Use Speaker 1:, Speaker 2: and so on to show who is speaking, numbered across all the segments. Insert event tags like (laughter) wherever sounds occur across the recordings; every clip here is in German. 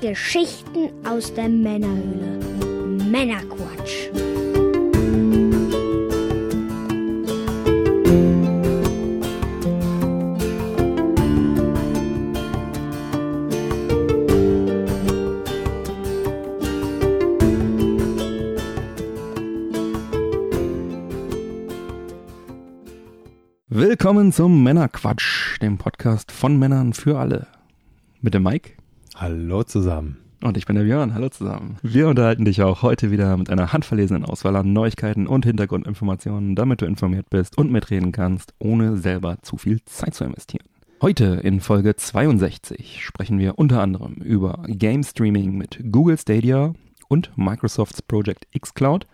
Speaker 1: Geschichten aus der Männerhöhle. Männerquatsch.
Speaker 2: Willkommen zum Männerquatsch, dem Podcast von Männern für alle. Mit dem Mike.
Speaker 3: Hallo zusammen.
Speaker 2: Und ich bin der Björn. Hallo zusammen. Wir unterhalten dich auch heute wieder mit einer handverlesenen Auswahl an Neuigkeiten und Hintergrundinformationen, damit du informiert bist und mitreden kannst, ohne selber zu viel Zeit zu investieren. Heute in Folge 62 sprechen wir unter anderem über Game Streaming mit Google Stadia und Microsofts Project xCloud,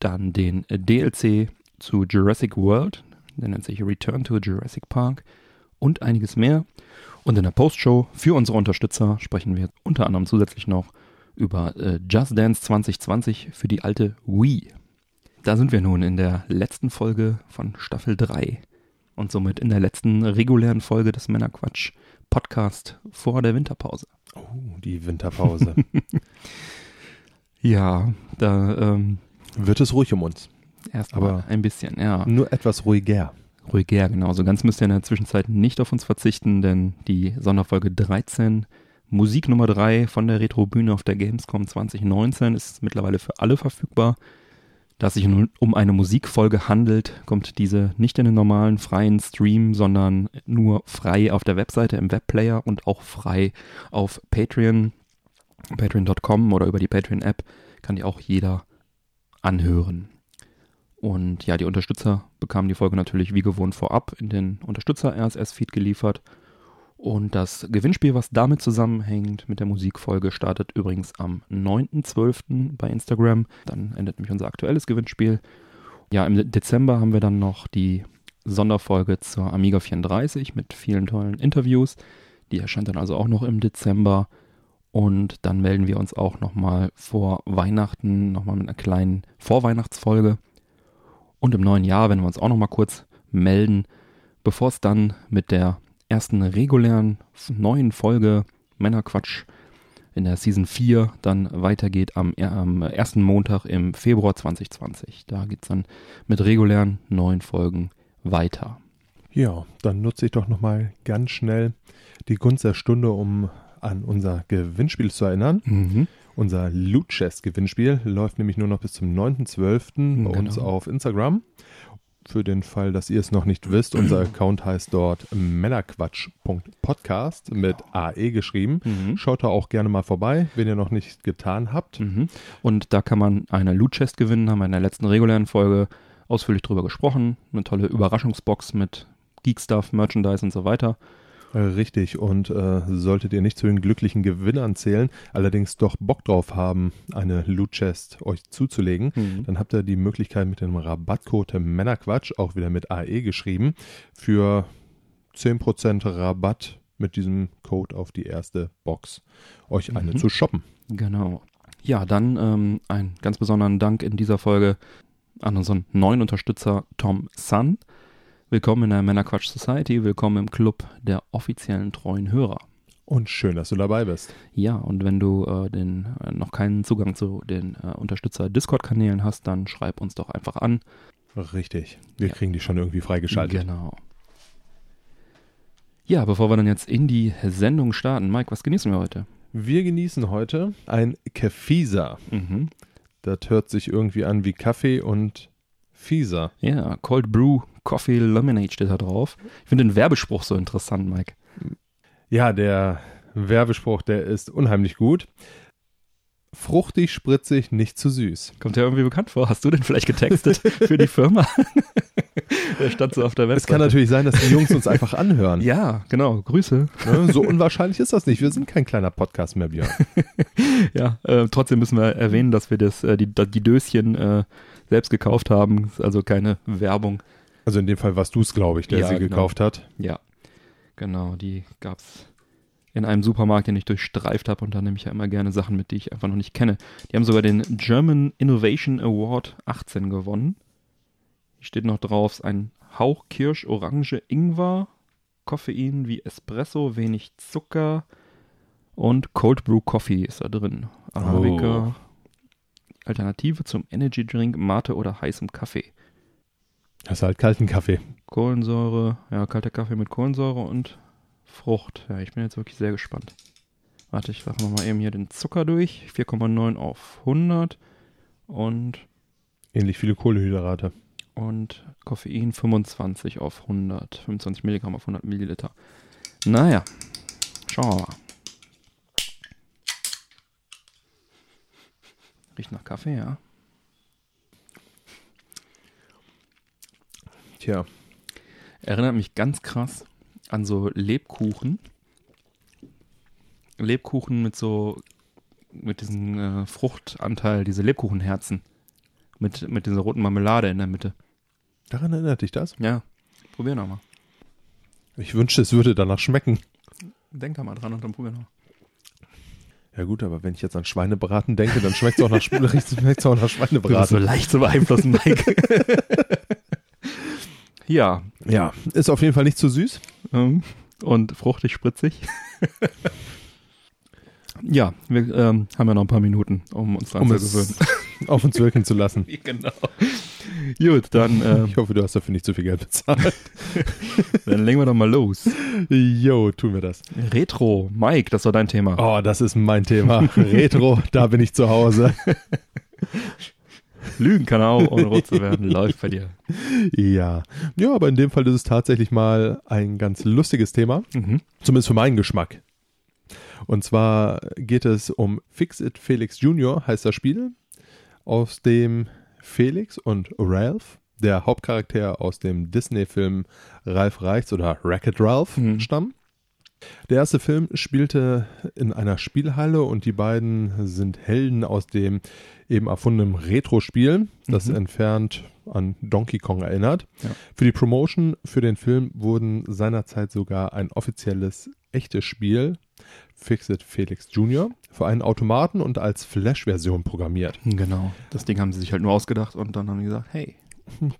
Speaker 2: dann den DLC zu Jurassic World, der nennt sich Return to Jurassic Park und einiges mehr. Und in der Postshow für unsere Unterstützer sprechen wir unter anderem zusätzlich noch über äh, Just Dance 2020 für die alte Wii. Da sind wir nun in der letzten Folge von Staffel 3 und somit in der letzten regulären Folge des Männerquatsch Podcast vor der Winterpause.
Speaker 3: Oh, die Winterpause. (laughs)
Speaker 2: Ja, da ähm,
Speaker 3: Wird es ruhig um uns.
Speaker 2: erstmal
Speaker 3: Aber-
Speaker 2: ein bisschen, ja.
Speaker 3: Nur etwas ruhiger.
Speaker 2: Ruhiger, genau. So ganz müsst ihr in der Zwischenzeit nicht auf uns verzichten, denn die Sonderfolge 13, Musik Nummer 3 von der Retrobühne auf der Gamescom 2019 ist mittlerweile für alle verfügbar. Da es sich nun um eine Musikfolge handelt, kommt diese nicht in den normalen freien Stream, sondern nur frei auf der Webseite im Webplayer und auch frei auf Patreon, patreon.com oder über die Patreon-App kann die auch jeder anhören. Und ja, die Unterstützer bekamen die Folge natürlich wie gewohnt vorab in den Unterstützer-RSS-Feed geliefert. Und das Gewinnspiel, was damit zusammenhängt mit der Musikfolge, startet übrigens am 9.12. bei Instagram. Dann endet nämlich unser aktuelles Gewinnspiel. Ja, im Dezember haben wir dann noch die Sonderfolge zur Amiga 34 mit vielen tollen Interviews. Die erscheint dann also auch noch im Dezember. Und dann melden wir uns auch nochmal vor Weihnachten, nochmal mit einer kleinen Vorweihnachtsfolge. Und im neuen Jahr werden wir uns auch nochmal kurz melden, bevor es dann mit der ersten regulären neuen Folge Männerquatsch in der Season 4 dann weitergeht am, äh, am ersten Montag im Februar 2020. Da geht es dann mit regulären neuen Folgen weiter.
Speaker 3: Ja, dann nutze ich doch nochmal ganz schnell die Gunst der Stunde, um an unser Gewinnspiel zu erinnern.
Speaker 2: Mhm.
Speaker 3: Unser Loot Chest Gewinnspiel läuft nämlich nur noch bis zum 9.12. bei uns
Speaker 2: Genau.
Speaker 3: auf Instagram. Für den Fall, dass ihr es noch nicht wisst, unser (clears throat) Account heißt dort männerquatsch.podcast mit AE geschrieben.
Speaker 2: Mhm.
Speaker 3: Schaut da auch gerne mal vorbei, wenn ihr noch nicht getan habt.
Speaker 2: Mhm. Und da kann man eine Loot Chest gewinnen, haben wir in der letzten regulären Folge ausführlich drüber gesprochen. Eine tolle Überraschungsbox mit Geek Stuff, Merchandise und so weiter.
Speaker 3: Richtig, und äh, solltet ihr nicht zu den glücklichen Gewinnern zählen, allerdings doch Bock drauf haben, eine Loot Chest euch zuzulegen,
Speaker 2: Mhm.
Speaker 3: dann habt ihr die Möglichkeit mit dem Rabattcode Männerquatsch, auch wieder mit AE geschrieben, für 10% Rabatt mit diesem Code auf die erste Box euch eine
Speaker 2: Mhm.
Speaker 3: zu shoppen.
Speaker 2: Genau. Ja, dann ähm, einen ganz besonderen Dank in dieser Folge an unseren neuen Unterstützer Tom Sun. Willkommen in der Männerquatsch Society, willkommen im Club der offiziellen treuen Hörer.
Speaker 3: Und schön, dass du dabei bist.
Speaker 2: Ja, und wenn du äh, den, äh, noch keinen Zugang zu den äh, Unterstützer-Discord-Kanälen hast, dann schreib uns doch einfach an.
Speaker 3: Richtig, wir
Speaker 2: Ja.
Speaker 3: kriegen die schon irgendwie freigeschaltet.
Speaker 2: Genau. Ja, bevor wir dann jetzt in die Sendung starten, Mike, was genießen wir heute?
Speaker 3: Wir genießen heute ein Kefisa.
Speaker 2: Mhm.
Speaker 3: Das hört sich irgendwie an wie Kaffee und Fieser.
Speaker 2: Ja, Cold Brew Coffee Lemonade steht da drauf. Ich finde den Werbespruch so interessant, Mike.
Speaker 3: Ja, der Werbespruch, der ist unheimlich gut. Fruchtig, spritzig, nicht zu süß.
Speaker 2: Kommt ja irgendwie bekannt vor. Hast du den vielleicht getextet (laughs) für die Firma? (laughs) der stand so auf der
Speaker 3: Es
Speaker 2: Website.
Speaker 3: kann natürlich sein, dass die Jungs uns einfach anhören.
Speaker 2: Ja, genau. Grüße.
Speaker 3: Ne? So unwahrscheinlich ist das nicht. Wir sind kein kleiner Podcast mehr, Björn. (laughs)
Speaker 2: Ja, äh, trotzdem müssen wir erwähnen, dass wir das, äh, die, die Döschen äh, selbst gekauft haben. Ist Also keine Werbung.
Speaker 3: Also in dem Fall warst du es, glaube ich, der
Speaker 2: Ja,
Speaker 3: sie
Speaker 2: genau.
Speaker 3: gekauft hat.
Speaker 2: Ja, genau. Die gab's in einem Supermarkt, den ich durchstreift habe. Und da nehme ich ja immer gerne Sachen mit, die ich einfach noch nicht kenne. Die haben sogar den German Innovation Award 18 gewonnen. Hier steht noch drauf, ein Hauch Kirsch, Orange, Ingwer, Koffein wie Espresso, wenig Zucker Und Cold Brew Coffee ist da drin. Arabica. Alternative zum Energy Drink, Mate oder heißem Kaffee.
Speaker 3: Das ist halt kalten Kaffee.
Speaker 2: Kohlensäure, ja, kalter Kaffee mit Kohlensäure und Frucht. Ja, ich bin jetzt wirklich sehr gespannt. Warte, ich mache nochmal eben hier den Zucker durch. 4,9 auf 100 und,
Speaker 3: Ähnlich viele Kohlenhydrate.
Speaker 2: und Koffein 25 auf 100. 25 Milligramm auf 100 Milliliter. Naja, schauen wir mal. Riecht nach Kaffee, ja.
Speaker 3: Tja,
Speaker 2: Erinnert mich ganz krass an so Lebkuchen. Lebkuchen mit so, mit diesem äh, Fruchtanteil, diese Lebkuchenherzen. Mit, mit dieser roten Marmelade in der Mitte.
Speaker 3: daran erinnert dich das?
Speaker 2: Ja, probier nochmal.
Speaker 3: Ich wünschte, es würde danach schmecken.
Speaker 2: Denk da mal dran und dann probier nochmal.
Speaker 3: Ja gut, aber wenn ich jetzt an Schweinebraten denke, dann schmeckt es auch nach, Sch- schmeckt's auch nach (laughs)
Speaker 2: bist so
Speaker 3: Schweinebraten.
Speaker 2: leicht zu beeinflussen, Mike. (laughs) ja,
Speaker 3: Ja, ist auf jeden Fall nicht zu süß.
Speaker 2: ähm, und fruchtig spritzig. (laughs) ja, wir ähm, haben ja noch ein paar Minuten, um uns dran
Speaker 3: Um
Speaker 2: zu gewöhnen. (laughs)
Speaker 3: auf uns wirken zu lassen. (laughs)
Speaker 2: genau. Gut, dann, äh, (laughs)
Speaker 3: Ich hoffe, du hast dafür nicht zu viel Geld bezahlt.
Speaker 2: dann legen wir doch mal los.
Speaker 3: Jo, tun wir das.
Speaker 2: Retro, Mike, das war dein Thema.
Speaker 3: Oh, das ist mein Thema. Retro, da bin ich zu Hause.
Speaker 2: Lügen kann auch, ohne rot zu werden. Läuft bei dir.
Speaker 3: Ja. Ja, aber in dem Fall ist es tatsächlich mal ein ganz lustiges Thema.
Speaker 2: Mhm.
Speaker 3: Zumindest für meinen Geschmack. Und zwar geht es um Fix It Felix Jr. heißt das Spiel, aus dem Felix und Ralph, der Hauptcharakter aus dem Disney-Film Ralph Reichts oder Wreck-It Ralph,
Speaker 2: Mhm.
Speaker 3: stammen. Der erste Film spielte in einer Spielhalle und die beiden sind Helden aus dem eben erfundenen Retro-Spiel, das
Speaker 2: Mhm.
Speaker 3: entfernt an Donkey Kong erinnert.
Speaker 2: Ja.
Speaker 3: Für die Promotion für den Film wurden seinerzeit sogar ein offizielles echtes Spiel, Fixit Felix Jr., für einen Automaten und als Flash-Version programmiert.
Speaker 2: Genau. Das Ding haben sie sich halt nur ausgedacht und dann haben die gesagt, hey.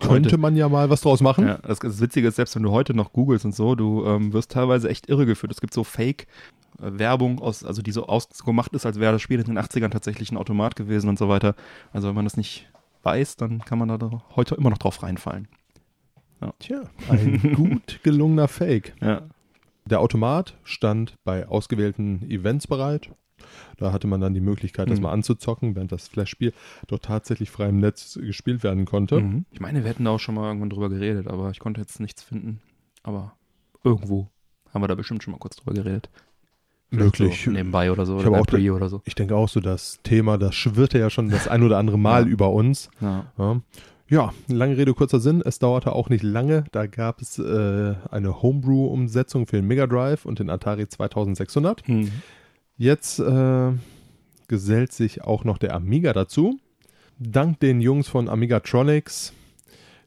Speaker 3: Könnte man ja mal was draus machen.
Speaker 2: Ja, das, das Witzige ist, selbst wenn du heute noch googelst und so, du ähm, wirst teilweise echt irregeführt. Es gibt so Fake-Werbung, aus, also die so ausgemacht ist, als wäre das Spiel in den 80ern tatsächlich ein Automat gewesen und so weiter. Also wenn man das nicht weiß, dann kann man da heute immer noch drauf reinfallen.
Speaker 3: Tja, ein (laughs) gut gelungener Fake.
Speaker 2: Ja.
Speaker 3: Der Automat stand bei ausgewählten Events bereit. Da hatte man dann die Möglichkeit, das
Speaker 2: Mhm.
Speaker 3: mal anzuzocken, während das Flash-Spiel dort tatsächlich frei im Netz gespielt werden konnte.
Speaker 2: Mhm. Ich meine, wir hätten da auch schon mal irgendwann drüber geredet, aber ich konnte jetzt nichts finden. Aber irgendwo haben wir da bestimmt schon mal kurz drüber geredet.
Speaker 3: Möglich.
Speaker 2: So nebenbei oder so,
Speaker 3: Ich
Speaker 2: oder
Speaker 3: auch
Speaker 2: Pre oder so.
Speaker 3: Ich denke auch so, das Thema, das schwirrte ja schon das ein oder andere Mal
Speaker 2: Ja.
Speaker 3: über uns.
Speaker 2: Ja.
Speaker 3: Ja. Ja, lange Rede, kurzer Sinn. Es dauerte auch nicht lange. Da gab es äh, eine Homebrew-Umsetzung für den Mega Drive und den Atari 2600.
Speaker 2: Hm.
Speaker 3: Jetzt äh, gesellt sich auch noch der Amiga dazu. Dank den Jungs von Amigatronics,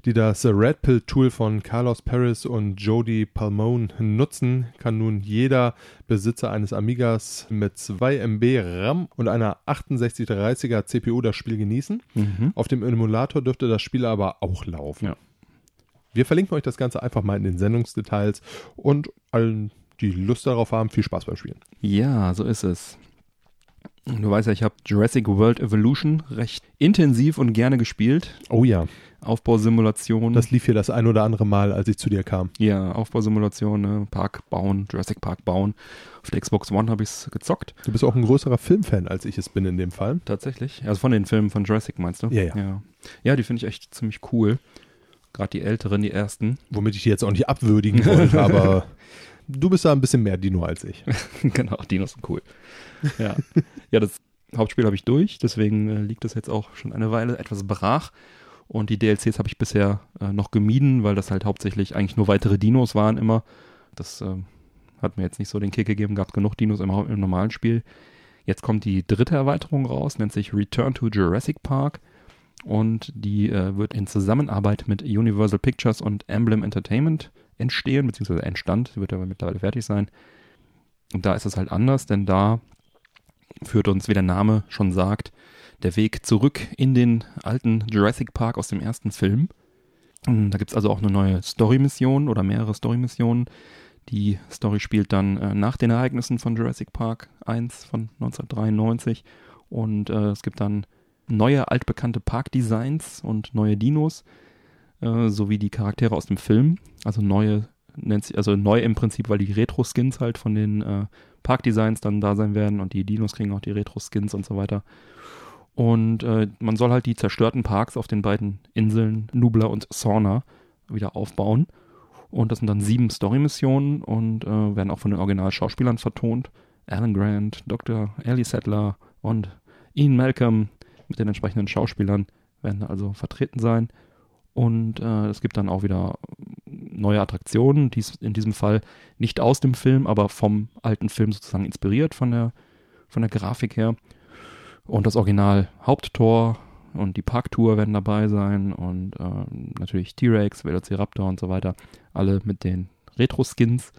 Speaker 3: die das Red Pill Tool von Carlos Paris und Jody Palmone nutzen, kann nun jeder Besitzer eines Amigas mit 2 MB RAM und einer 6830er CPU das Spiel genießen.
Speaker 2: Mhm.
Speaker 3: Auf dem Emulator dürfte das Spiel aber auch laufen.
Speaker 2: Ja.
Speaker 3: Wir verlinken euch das Ganze einfach mal in den Sendungsdetails und allen, die Lust darauf haben, viel Spaß beim Spielen.
Speaker 2: Ja, so ist es. Du weißt ja, ich habe Jurassic World Evolution recht intensiv und gerne gespielt.
Speaker 3: Oh ja,
Speaker 2: Aufbausimulation.
Speaker 3: das lief hier das ein oder andere Mal, als ich zu dir kam.
Speaker 2: ja, Aufbausimulation, ne? Park bauen, Jurassic Park bauen. Auf der Xbox One habe ich es gezockt.
Speaker 3: Du bist auch ein größerer Filmfan, als ich es bin in dem Fall.
Speaker 2: Tatsächlich. Also von den Filmen von Jurassic meinst du?
Speaker 3: Ja, ja.
Speaker 2: Ja, ja die finde ich echt ziemlich cool. Gerade die älteren, die ersten.
Speaker 3: Womit ich die jetzt auch nicht abwürdigen wollte, (laughs) aber du bist da ein bisschen mehr Dino als ich. (laughs)
Speaker 2: genau, Dinos sind cool. Ja, ja das Hauptspiel habe ich durch, deswegen äh, liegt das jetzt auch schon eine Weile etwas brach. Und die DLCs habe ich bisher äh, noch gemieden, weil das halt hauptsächlich eigentlich nur weitere Dinos waren immer. Das ähm, hat mir jetzt nicht so den Kick gegeben, gab genug Dinos im, im normalen Spiel. Jetzt kommt die dritte Erweiterung raus, nennt sich Return to Jurassic Park. Und die äh, wird in Zusammenarbeit mit Universal Pictures und Emblem Entertainment entstehen, beziehungsweise entstand, wird aber mittlerweile fertig sein. Und da ist es halt anders, denn da führt uns, wie der Name schon sagt, der Weg zurück in den alten Jurassic Park aus dem ersten Film. Und Da gibt es also auch eine neue Story-Mission oder mehrere Story-Missionen, Die Story spielt dann äh, nach den Ereignissen von Jurassic Park 1 von 1993 und äh, es gibt dann neue altbekannte Parkdesigns und neue Dinos äh, sowie die Charaktere aus dem Film, also neue nennt sich also neu im Prinzip, weil die Retro-Skins halt von den äh, Parkdesigns dann da sein werden und die Dinos kriegen auch die Retro-Skins und so weiter. Und äh, man soll halt die zerstörten Parks auf den beiden Inseln Nubla und Sauna wieder aufbauen. Und das sind dann sieben Story-Missionen und äh, werden auch von den Original-Schauspielern vertont. Alan Grant, Dr. Ellie Sattler und Ian Malcolm mit den entsprechenden Schauspielern werden also vertreten sein. Und äh, es gibt dann auch wieder neue Attraktionen, die in diesem Fall nicht aus dem Film, aber vom alten Film sozusagen inspiriert von der, von der Grafik her. Und das Original Haupttor und die Parktour werden dabei sein und äh, natürlich T-Rex, Velociraptor und so weiter. Alle mit den Retro-Skins.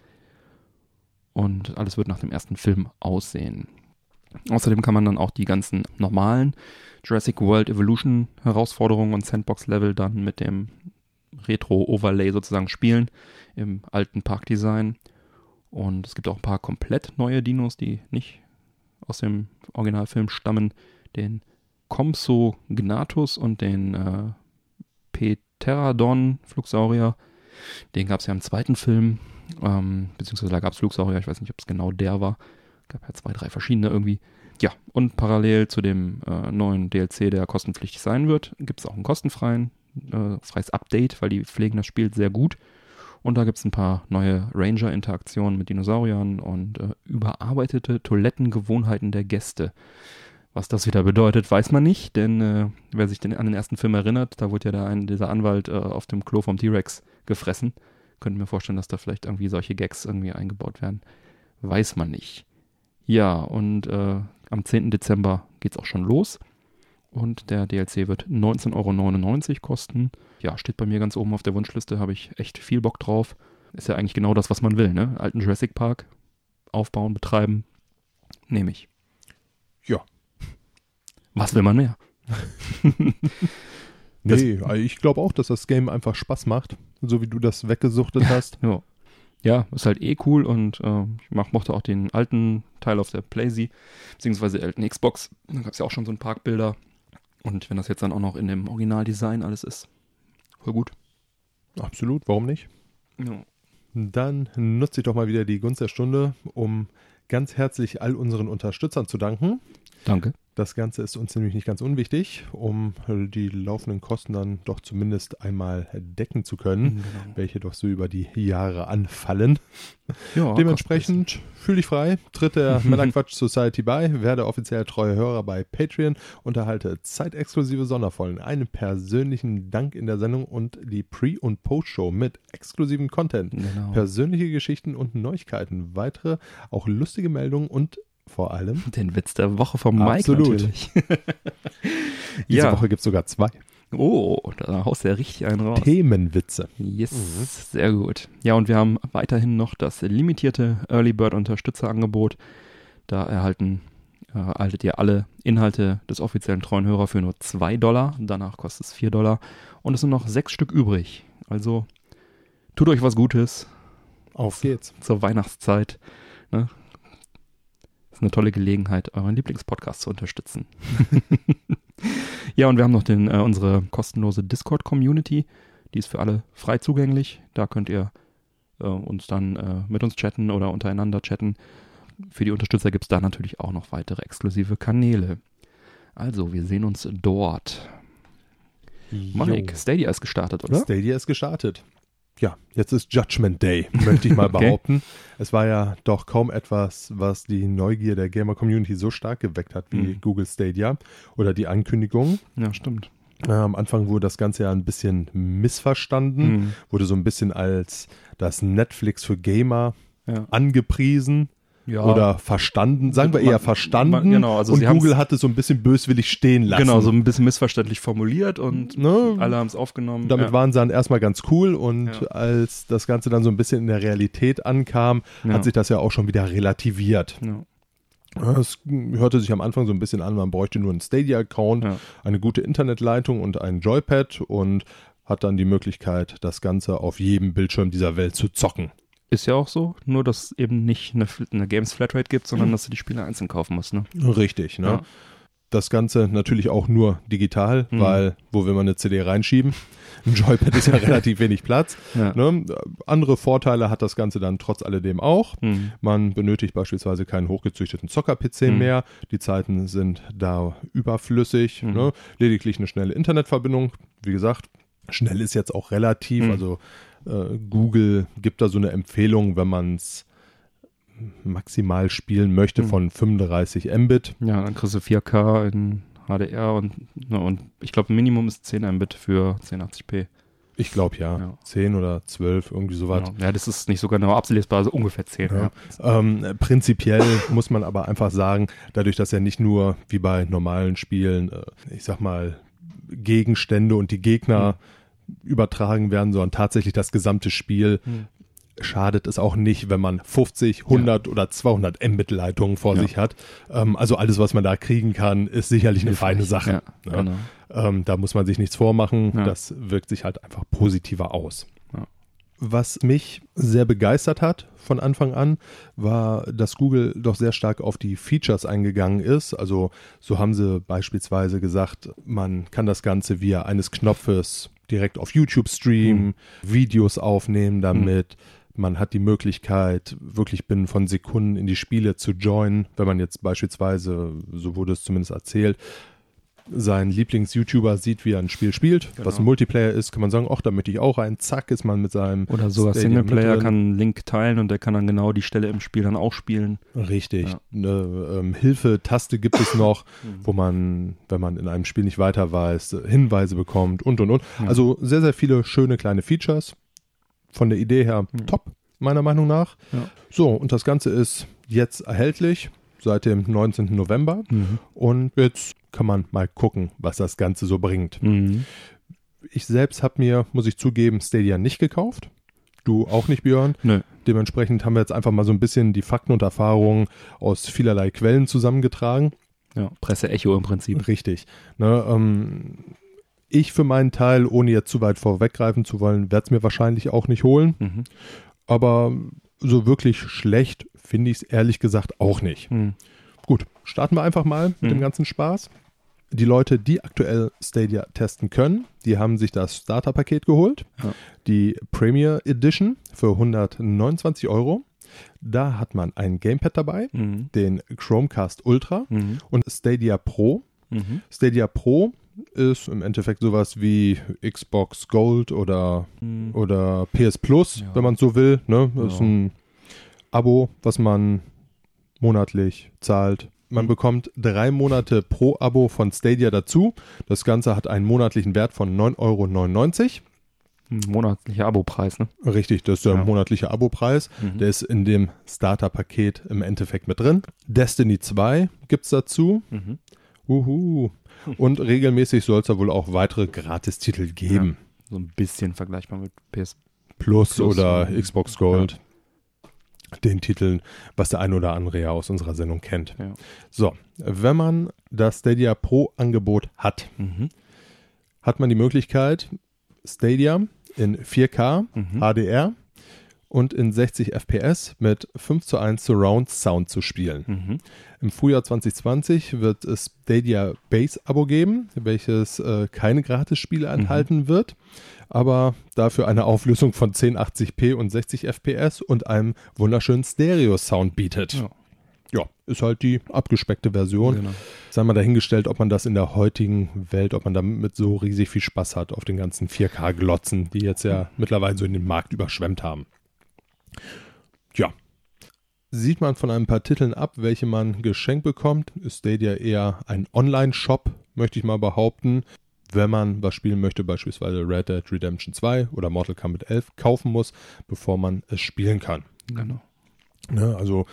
Speaker 2: Und alles wird nach dem ersten Film aussehen. Außerdem kann man dann auch die ganzen normalen Jurassic World Evolution Herausforderungen und Sandbox Level dann mit dem Retro-Overlay sozusagen spielen im alten Parkdesign. Und es gibt auch ein paar komplett neue Dinos, die nicht aus dem Originalfilm stammen. Den Compsognathus und den äh, Pterodon Flugsaurier. Den gab es ja im zweiten Film. Ähm, beziehungsweise da gab es Flugsaurier, ich weiß nicht, ob es genau der war. Gab ja zwei, drei verschiedene irgendwie. Ja, und parallel zu dem äh, neuen DLC, der kostenpflichtig sein wird, gibt es auch einen kostenfreien äh, freies Update, weil die pflegen das Spiel sehr gut. Und da gibt es ein paar neue Ranger-Interaktionen mit Dinosauriern und äh, überarbeitete Toilettengewohnheiten der Gäste. Was das wieder bedeutet, weiß man nicht, denn äh, wer sich den, an den ersten Film erinnert, da wurde ja da ein, dieser Anwalt äh, auf dem Klo vom T-Rex gefressen. Könnte mir vorstellen, dass da vielleicht irgendwie solche Gags irgendwie eingebaut werden. Weiß man nicht. Ja, und äh, am 10. Dezember geht es auch schon los. Und der DLC wird 19,99 Euro kosten. Ja, steht bei mir ganz oben auf der Wunschliste, habe ich echt viel Bock drauf. Ist ja eigentlich genau das, was man will, ne? Alten Jurassic Park aufbauen, betreiben, nehme ich.
Speaker 3: Ja.
Speaker 2: Was will man mehr? (laughs)
Speaker 3: nee, also ich glaube auch, dass das Game einfach Spaß macht, so wie du das weggesuchtet hast. (laughs)
Speaker 2: ja. ja, ist halt eh cool und äh, ich mach, mochte auch den alten Teil auf der PlayZ, beziehungsweise alten Xbox. Da gab es ja auch schon so ein Parkbilder. Und wenn das jetzt dann auch noch in dem Originaldesign alles ist, voll gut.
Speaker 3: Absolut, warum nicht?
Speaker 2: Ja.
Speaker 3: Dann nutze ich doch mal wieder die Gunst der Stunde, um ganz herzlich all unseren Unterstützern zu danken.
Speaker 2: Danke.
Speaker 3: Das Ganze ist uns nämlich nicht ganz unwichtig, um die laufenden Kosten dann doch zumindest einmal decken zu können, genau. welche doch so über die Jahre anfallen. Ja, Dementsprechend fühle dich frei, tritt der (laughs) Männerquatsch Society bei, werde offiziell treue Hörer bei Patreon, unterhalte zeitexklusive Sonderfolgen, einen persönlichen Dank in der Sendung und die Pre- und Post-Show mit exklusivem Content, genau. persönliche Geschichten und Neuigkeiten, weitere auch lustige Meldungen und vor allem. (laughs)
Speaker 2: Den Witz der Woche vom Mike Absolut. natürlich. (laughs) (laughs)
Speaker 3: Diese ja. Woche gibt es sogar zwei.
Speaker 2: Oh, da haust du ja richtig einen raus.
Speaker 3: Themenwitze.
Speaker 2: Yes, mhm. sehr gut. Ja, und wir haben weiterhin noch das limitierte Early Bird Unterstützerangebot. Da erhalten äh, erhaltet ihr alle Inhalte des offiziellen treuen Hörer für nur 2 Dollar. Danach kostet es 4 Dollar. Und es sind noch sechs Stück übrig. Also tut euch was Gutes.
Speaker 3: Auf geht's.
Speaker 2: Zur Weihnachtszeit. Ne? Eine tolle Gelegenheit, euren Lieblingspodcast zu unterstützen. (laughs) ja, und wir haben noch den, äh, unsere kostenlose Discord-Community. Die ist für alle frei zugänglich. Da könnt ihr äh, uns dann äh, mit uns chatten oder untereinander chatten. Für die Unterstützer gibt es da natürlich auch noch weitere exklusive Kanäle. Also, wir sehen uns dort. Mike, Stadia ist gestartet, oder?
Speaker 3: Stadia ist gestartet ja, jetzt ist Judgment Day, möchte ich mal (laughs) okay. behaupten. Es war ja doch kaum etwas, was die Neugier der Gamer-Community so stark geweckt hat wie mhm. Google Stadia oder die Ankündigung.
Speaker 2: Ja, stimmt.
Speaker 3: Äh, am Anfang wurde das Ganze ja ein bisschen missverstanden, mhm. wurde so ein bisschen als das Netflix für Gamer ja. angepriesen ja. oder verstanden, sagen wir eher verstanden. Man,
Speaker 2: genau, also
Speaker 3: und Google hat es so ein bisschen böswillig stehen lassen.
Speaker 2: Genau, so ein bisschen missverständlich formuliert und ne? alle haben es aufgenommen.
Speaker 3: Damit ja. waren sie dann erstmal ganz cool und ja. als das Ganze dann so ein bisschen in der Realität ankam, hat sich das ja auch schon wieder relativiert. Es hörte sich am Anfang so ein bisschen an, man bräuchte nur einen Stadia-Account, eine gute Internetleitung und ein Joypad und hat dann die Möglichkeit, das Ganze auf jedem Bildschirm dieser Welt zu zocken.
Speaker 2: Ist ja auch so, nur dass es eben nicht eine, eine Games Flatrate gibt, sondern dass du die Spiele einzeln kaufen musst. Ne?
Speaker 3: Richtig, ne?
Speaker 2: Ja.
Speaker 3: Das Ganze natürlich auch nur digital,
Speaker 2: Mhm.
Speaker 3: weil wo will man eine CD reinschieben? Ein Joypad ist ja (laughs) relativ wenig Platz.
Speaker 2: Ja.
Speaker 3: Ne? Andere Vorteile hat das Ganze dann trotz alledem auch.
Speaker 2: Mhm.
Speaker 3: Man benötigt beispielsweise keinen hochgezüchteten Zocker-PC
Speaker 2: Mhm.
Speaker 3: mehr. Die Zeiten sind da überflüssig.
Speaker 2: Mhm.
Speaker 3: Ne? Lediglich eine schnelle Internetverbindung. Wie gesagt, schnell ist jetzt auch relativ.
Speaker 2: Mhm.
Speaker 3: Also äh, Google gibt da so eine Empfehlung, wenn man es maximal spielen möchte
Speaker 2: Mhm.
Speaker 3: von 35 Mbit.
Speaker 2: Ja, dann kriegst du 4K in HDR und, ne, und ich glaube, Minimum ist 10 Mbit für 1080p.
Speaker 3: Ich glaube ja.
Speaker 2: Ja.
Speaker 3: 10 oder 12, irgendwie sowas.
Speaker 2: Ja. ja, das ist nicht so genau ablesbar, also ungefähr 10.
Speaker 3: Ja.
Speaker 2: Ja.
Speaker 3: Ähm, prinzipiell (laughs) muss man aber einfach sagen, dadurch, dass ja nicht nur wie bei normalen Spielen, äh, ich sag mal, Gegenstände und die Gegner übertragen werden, sondern tatsächlich das gesamte Spiel,
Speaker 2: Hm.
Speaker 3: schadet es auch nicht, wenn man 50, 100 oder 200 Mbit-Leitungen vor
Speaker 2: Ja.
Speaker 3: sich hat. Ähm, also alles, was man da kriegen kann, ist sicherlich eine feine Sache.
Speaker 2: Ja,
Speaker 3: Ja.
Speaker 2: genau.
Speaker 3: Ähm, da muss man sich nichts vormachen.
Speaker 2: Ja.
Speaker 3: Das wirkt sich halt einfach positiver aus.
Speaker 2: Ja.
Speaker 3: Was mich sehr begeistert hat von Anfang an, war, dass Google doch sehr stark auf die Features eingegangen ist. Also so haben sie beispielsweise gesagt, man kann das Ganze via eines Knopfes direkt auf YouTube streamen, Videos aufnehmen damit. Man hat die Möglichkeit, wirklich binnen von Sekunden in die Spiele zu joinen, wenn man jetzt beispielsweise, so wurde es zumindest erzählt, sein Lieblings-YouTuber sieht, wie er ein Spiel spielt, was
Speaker 2: Genau.
Speaker 3: ein Multiplayer ist, kann man sagen, ach, da möchte ich auch rein, zack, ist man mit seinem
Speaker 2: Oder sogar
Speaker 3: Stadia mit
Speaker 2: Singleplayer kann einen Link teilen und der kann dann genau die Stelle im Spiel dann auch spielen.
Speaker 3: Richtig.
Speaker 2: Ja.
Speaker 3: Eine ähm, Hilfe-Taste gibt es noch, (laughs) wo man, wenn man in einem Spiel nicht weiter weiß, Hinweise bekommt und und und.
Speaker 2: Ja.
Speaker 3: Also sehr, sehr viele schöne kleine Features. Von der Idee her
Speaker 2: Mhm.
Speaker 3: top, meiner Meinung nach.
Speaker 2: Ja.
Speaker 3: So, und das Ganze ist jetzt erhältlich seit dem 19. November.
Speaker 2: Mhm.
Speaker 3: Und jetzt kann man mal gucken, was das Ganze so bringt.
Speaker 2: Mhm.
Speaker 3: Ich selbst habe mir, muss ich zugeben, Stadia nicht gekauft. Du auch nicht, Björn.
Speaker 2: Nö.
Speaker 3: Dementsprechend haben wir jetzt einfach mal so ein bisschen die Fakten und Erfahrungen aus vielerlei Quellen zusammengetragen.
Speaker 2: Ja, Presse-Echo im Prinzip.
Speaker 3: Richtig. Ne, ähm, ich für meinen Teil, ohne jetzt zu weit vorweggreifen zu wollen, werde es mir wahrscheinlich auch nicht holen.
Speaker 2: Mhm.
Speaker 3: Aber so wirklich schlecht finde ich es ehrlich gesagt auch nicht.
Speaker 2: Mhm.
Speaker 3: Gut, starten wir einfach mal mit
Speaker 2: Mhm.
Speaker 3: dem ganzen Spaß. Die Leute, die aktuell Stadia testen können, die haben sich das Starter-Paket geholt.
Speaker 2: Ja.
Speaker 3: Die Premier Edition für 129 Euro. Da hat man ein Gamepad dabei,
Speaker 2: Mhm.
Speaker 3: den Chromecast Ultra
Speaker 2: Mhm.
Speaker 3: und Stadia Pro.
Speaker 2: Mhm.
Speaker 3: Stadia Pro ist im Endeffekt sowas wie Xbox Gold oder,
Speaker 2: Mhm.
Speaker 3: oder PS Plus,
Speaker 2: Ja.
Speaker 3: wenn man so will. Ne? Das ist
Speaker 2: Ja.
Speaker 3: ein Abo, was man monatlich zahlt. Man
Speaker 2: Mhm.
Speaker 3: bekommt drei Monate pro Abo von Stadia dazu. Das Ganze hat einen monatlichen Wert von 9,99 Euro.
Speaker 2: Ein monatlicher Abopreis, ne?
Speaker 3: Richtig, das ist der
Speaker 2: Ja.
Speaker 3: monatliche Abopreis.
Speaker 2: Mhm.
Speaker 3: Der ist in dem Starter-Paket im Endeffekt mit drin. Destiny 2 gibt's dazu.
Speaker 2: Mhm.
Speaker 3: Uhu. Und regelmäßig soll es da wohl auch weitere Gratistitel geben.
Speaker 2: So ein bisschen vergleichbar mit PS.
Speaker 3: Plus,
Speaker 2: Plus,
Speaker 3: oder
Speaker 2: ja.
Speaker 3: Xbox Gold. Den Titeln, was der ein oder andere ja aus unserer Sendung kennt.
Speaker 2: Ja.
Speaker 3: So, wenn man das Stadia Pro Angebot hat,
Speaker 2: Mhm.
Speaker 3: hat man die Möglichkeit, Stadia in 4K,
Speaker 2: Mhm.
Speaker 3: HDR und in 60 FPS mit 5 zu 1 Surround Sound zu spielen.
Speaker 2: Mhm.
Speaker 3: Im Frühjahr 2020 wird es Stadia Base Abo geben, welches äh, keine Gratisspiele
Speaker 2: Mhm.
Speaker 3: enthalten wird, aber dafür eine Auflösung von 1080p und 60 FPS und einem wunderschönen Stereo-Sound bietet.
Speaker 2: Ja.
Speaker 3: Ja, ist halt die abgespeckte Version.
Speaker 2: Genau.
Speaker 3: Sei mal dahingestellt, ob man das in der heutigen Welt, ob man damit so riesig viel Spaß hat auf den ganzen 4K-Glotzen, die jetzt ja mittlerweile so in den Markt überschwemmt haben. Ja. Sieht man von ein paar Titeln ab, welche man geschenkt bekommt, ist Stadia eher ein Online-Shop, möchte ich mal behaupten. Wenn man was spielen möchte, beispielsweise Red Dead Redemption 2 oder Mortal Kombat 11, kaufen muss, bevor man es spielen kann.
Speaker 2: Genau.
Speaker 3: Ne, also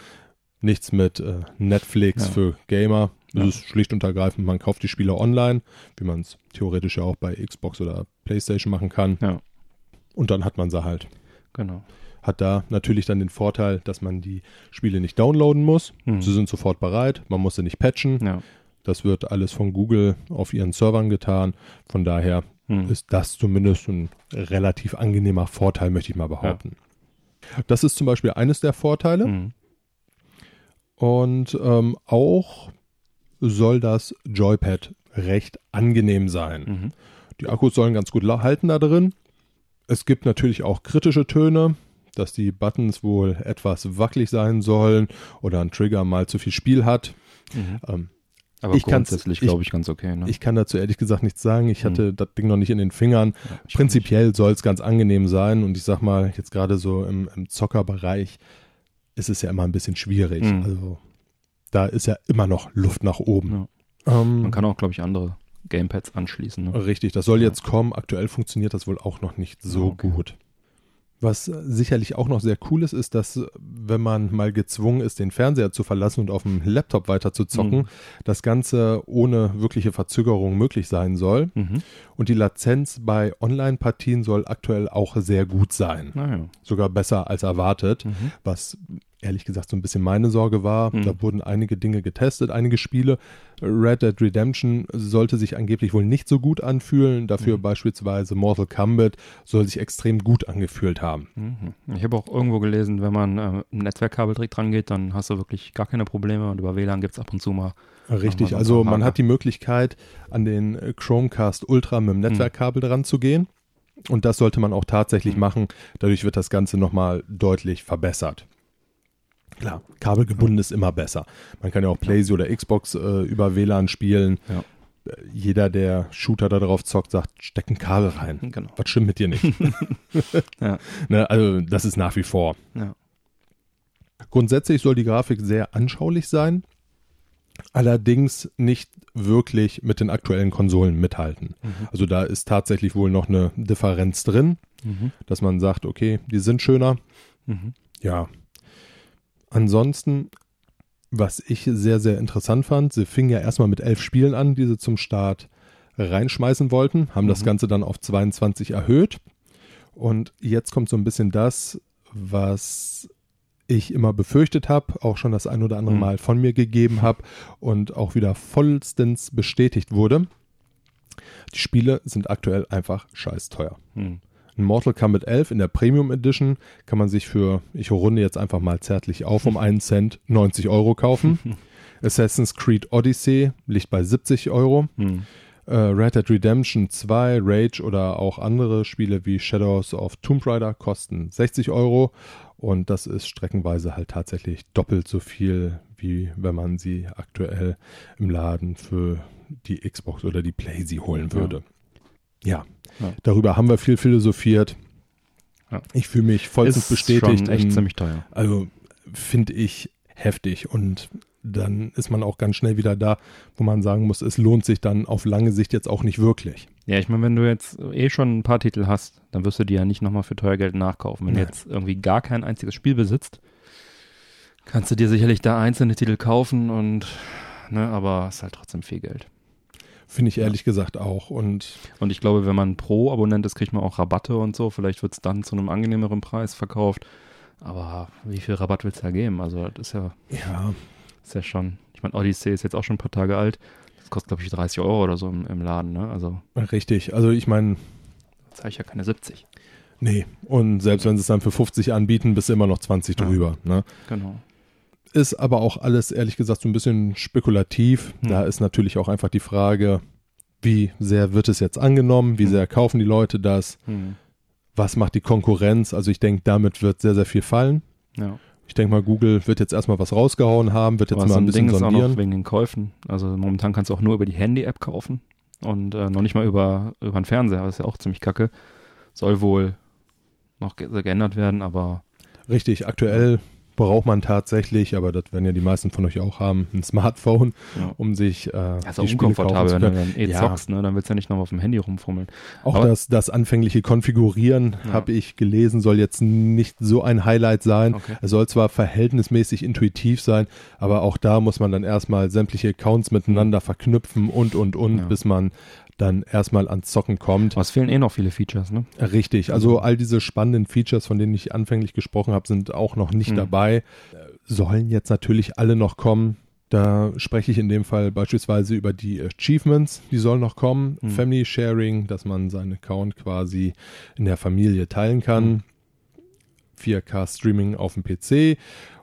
Speaker 3: nichts mit äh, Netflix
Speaker 2: Ja.
Speaker 3: für Gamer. Es
Speaker 2: Ja.
Speaker 3: ist schlicht und ergreifend, man kauft die Spiele online, wie man es theoretisch ja auch bei Xbox oder PlayStation machen kann.
Speaker 2: Ja.
Speaker 3: Und dann hat man sie halt.
Speaker 2: Genau.
Speaker 3: Hat da natürlich dann den Vorteil, dass man die Spiele nicht downloaden muss.
Speaker 2: Mhm.
Speaker 3: Sie sind sofort bereit, man muss sie nicht patchen.
Speaker 2: Ja.
Speaker 3: Das wird alles von Google auf ihren Servern getan. Von daher
Speaker 2: Mhm.
Speaker 3: ist das zumindest ein relativ angenehmer Vorteil, möchte ich mal behaupten. Das ist zum Beispiel eines der Vorteile.
Speaker 2: Mhm.
Speaker 3: Und ähm, auch soll das Joypad recht angenehm sein.
Speaker 2: Mhm.
Speaker 3: Die Akkus sollen ganz gut halten da drin. Es gibt natürlich auch kritische Töne, dass die Buttons wohl etwas wackelig sein sollen oder ein Trigger mal zu viel Spiel hat.
Speaker 2: Mhm.
Speaker 3: Ähm,
Speaker 2: Aber
Speaker 3: Ich
Speaker 2: grundsätzlich
Speaker 3: ich-
Speaker 2: glaube ich ganz okay. Ne?
Speaker 3: Ich kann dazu ehrlich gesagt nichts sagen. Ich
Speaker 2: Hm.
Speaker 3: hatte das Ding noch nicht in den Fingern.
Speaker 2: Ja,
Speaker 3: Prinzipiell soll es ganz angenehm sein und ich sag mal, jetzt gerade so im, im Zockerbereich ist es ja immer ein bisschen schwierig.
Speaker 2: Mhm.
Speaker 3: Also da ist ja immer noch Luft nach oben. Ähm,
Speaker 2: Man kann auch, glaube ich, andere Gamepads anschließen. Ne?
Speaker 3: Richtig, das soll
Speaker 2: Ja.
Speaker 3: jetzt kommen. Aktuell funktioniert das wohl auch noch nicht so
Speaker 2: Okay.
Speaker 3: gut. Was sicherlich auch noch sehr cool ist, ist, dass äh, wenn man mal gezwungen ist, den Fernseher zu verlassen und auf dem Laptop weiter zu zocken,
Speaker 2: Mhm.
Speaker 3: das Ganze ohne wirkliche Verzögerung möglich sein soll.
Speaker 2: Mhm.
Speaker 3: Und die Latenz bei Online-Partien soll aktuell auch sehr gut sein.
Speaker 2: Naja.
Speaker 3: Sogar besser als erwartet,
Speaker 2: Mhm.
Speaker 3: was ehrlich gesagt so ein bisschen meine Sorge war.
Speaker 2: Mhm.
Speaker 3: Da wurden einige Dinge getestet, einige Spiele. Red Dead Redemption sollte sich angeblich wohl nicht so gut anfühlen. Dafür
Speaker 2: Mhm.
Speaker 3: beispielsweise Mortal Kombat soll sich extrem gut angefühlt haben.
Speaker 2: Mhm. Ich habe auch irgendwo gelesen, wenn man äh, ein Netzwerkkabel direkt dran geht, dann hast du wirklich gar keine Probleme und über WLAN gibt es ab und zu mal.
Speaker 3: Richtig, also man hat die Möglichkeit, an den äh, Chromecast Ultra mit dem Netzwerkkabel dran zu gehen. Und das sollte man auch tatsächlich
Speaker 2: Mhm.
Speaker 3: machen. Dadurch wird das Ganze nochmal deutlich verbessert. Klar, kabelgebunden ist immer besser. Man kann ja auch Playsee oder Xbox äh, über WLAN spielen.
Speaker 2: Ja.
Speaker 3: Äh, Jeder, der Shooter da drauf zockt, sagt, steck ein Kabel rein.
Speaker 2: Genau.
Speaker 3: Was stimmt mit dir nicht? (laughs)
Speaker 2: Ja.
Speaker 3: ne, also das ist nach wie vor.
Speaker 2: Ja.
Speaker 3: Grundsätzlich soll die Grafik sehr anschaulich sein, allerdings nicht wirklich mit den aktuellen Konsolen mithalten.
Speaker 2: Mhm.
Speaker 3: Also da ist tatsächlich wohl noch eine Differenz drin,
Speaker 2: Mhm.
Speaker 3: dass man sagt, okay, die sind schöner.
Speaker 2: Mhm.
Speaker 3: Ja. Ansonsten, was ich sehr, sehr interessant fand, sie fingen ja erstmal mit elf Spielen an, die sie zum Start reinschmeißen wollten, haben das
Speaker 2: Mhm.
Speaker 3: Ganze dann auf 22 erhöht. Und jetzt kommt so ein bisschen das, was ich immer befürchtet habe, auch schon das ein oder andere
Speaker 2: Mhm.
Speaker 3: Mal von mir gegeben habe und auch wieder vollstens bestätigt wurde. Die Spiele sind aktuell einfach scheiß teuer.
Speaker 2: Mhm.
Speaker 3: Ein Mortal Kombat 11 in der Premium Edition kann man sich für, ich runde jetzt einfach mal zärtlich auf, um einen Cent 90 Euro kaufen. (laughs) Assassin's Creed Odyssey liegt bei 70 Euro.
Speaker 2: Mhm.
Speaker 3: Äh, Red Dead Redemption 2, Rage oder auch andere Spiele wie Shadows of Tomb Raider kosten 60 Euro. Und das ist streckenweise halt tatsächlich doppelt so viel, wie wenn man sie aktuell im Laden für die Xbox oder die PlayStation holen würde. Ja,
Speaker 2: Ja.
Speaker 3: Darüber haben wir viel philosophiert.
Speaker 2: Ja.
Speaker 3: Ich fühle mich vollstens
Speaker 2: Ist
Speaker 3: bestätigt.
Speaker 2: Schon echt
Speaker 3: in-
Speaker 2: ziemlich teuer.
Speaker 3: also finde ich heftig und dann ist man auch ganz schnell wieder da, wo man sagen muss, es lohnt sich dann auf lange Sicht jetzt auch nicht wirklich.
Speaker 2: Ja, ich meine, wenn du jetzt eh schon ein paar Titel hast, dann wirst du die ja nicht nochmal für teuer Geld nachkaufen. Wenn
Speaker 3: Nein.
Speaker 2: du jetzt irgendwie gar kein einziges Spiel besitzt, kannst du dir sicherlich da einzelne Titel kaufen und, ne, aber es ist halt trotzdem viel Geld.
Speaker 3: Finde ich ehrlich gesagt auch. Und
Speaker 2: Und ich glaube, wenn man Pro-Abonnent ist, kriegt man auch Rabatte und so. Vielleicht wird es dann zu einem angenehmeren Preis verkauft. Aber wie viel Rabatt willst du da geben? Also, das ist ja,
Speaker 3: ja,
Speaker 2: ist ja schon. Ich meine, Odyssey ist jetzt auch schon ein paar Tage alt. Das kostet, glaube ich, 30 Euro oder so im, im Laden, ne? Also,
Speaker 3: richtig. Also ich meine,
Speaker 2: da zahle ich ja keine 70.
Speaker 3: nee. Und selbst wenn sie es dann für 50 anbieten, bist du immer noch 20
Speaker 2: Ja.
Speaker 3: drüber. Ne?
Speaker 2: Genau.
Speaker 3: Ist aber auch alles, ehrlich gesagt, so ein bisschen spekulativ.
Speaker 2: Hm.
Speaker 3: Da ist natürlich auch einfach die Frage, wie sehr wird es jetzt angenommen? Wie
Speaker 2: Hm.
Speaker 3: sehr kaufen die Leute das?
Speaker 2: Hm.
Speaker 3: Was macht die Konkurrenz? Also ich denke, damit wird sehr, sehr viel fallen.
Speaker 2: Ja.
Speaker 3: Ich denke mal, Google wird jetzt erstmal was rausgehauen haben, wird jetzt
Speaker 2: Aber
Speaker 3: mal
Speaker 2: so
Speaker 3: ein
Speaker 2: ein
Speaker 3: bisschen
Speaker 2: Ding ist auch
Speaker 3: sondieren.
Speaker 2: noch wegen den Käufen. Also momentan kannst du auch nur über die Handy-App kaufen und äh, noch nicht mal über, über den Fernseher. Das ist ja auch ziemlich kacke. Soll wohl noch ge geändert werden, aber
Speaker 3: Richtig, aktuell braucht man tatsächlich, aber das werden ja die meisten von euch auch haben, ein Smartphone,
Speaker 2: ja.
Speaker 3: um sich äh,
Speaker 2: auch
Speaker 3: die Spiele kaufen
Speaker 2: unkomfortabel,
Speaker 3: zu
Speaker 2: wenn du
Speaker 3: können.
Speaker 2: dann eh
Speaker 3: Ja.
Speaker 2: zockst, ne? Dann willst du ja nicht noch auf dem Handy rumfummeln.
Speaker 3: Auch
Speaker 2: Aber-
Speaker 3: das, das anfängliche Konfigurieren,
Speaker 2: Ja.
Speaker 3: habe ich gelesen, soll jetzt nicht so ein Highlight sein.
Speaker 2: Okay.
Speaker 3: Es soll zwar verhältnismäßig intuitiv sein, aber auch da muss man dann erstmal sämtliche Accounts miteinander verknüpfen und, und, und, bis man dann erstmal ans Zocken kommt.
Speaker 2: Aber es fehlen eh noch viele Features, ne?
Speaker 3: Richtig, also all diese spannenden Features, von denen ich anfänglich gesprochen habe, sind auch noch nicht
Speaker 2: Mhm.
Speaker 3: dabei. Äh, Sollen jetzt natürlich alle noch kommen. Da spreche ich in dem Fall beispielsweise über die Achievements, die sollen noch kommen.
Speaker 2: Mhm.
Speaker 3: Family Sharing, dass man seinen Account quasi in der Familie teilen kann.
Speaker 2: Mhm.
Speaker 3: 4K-Streaming auf dem PC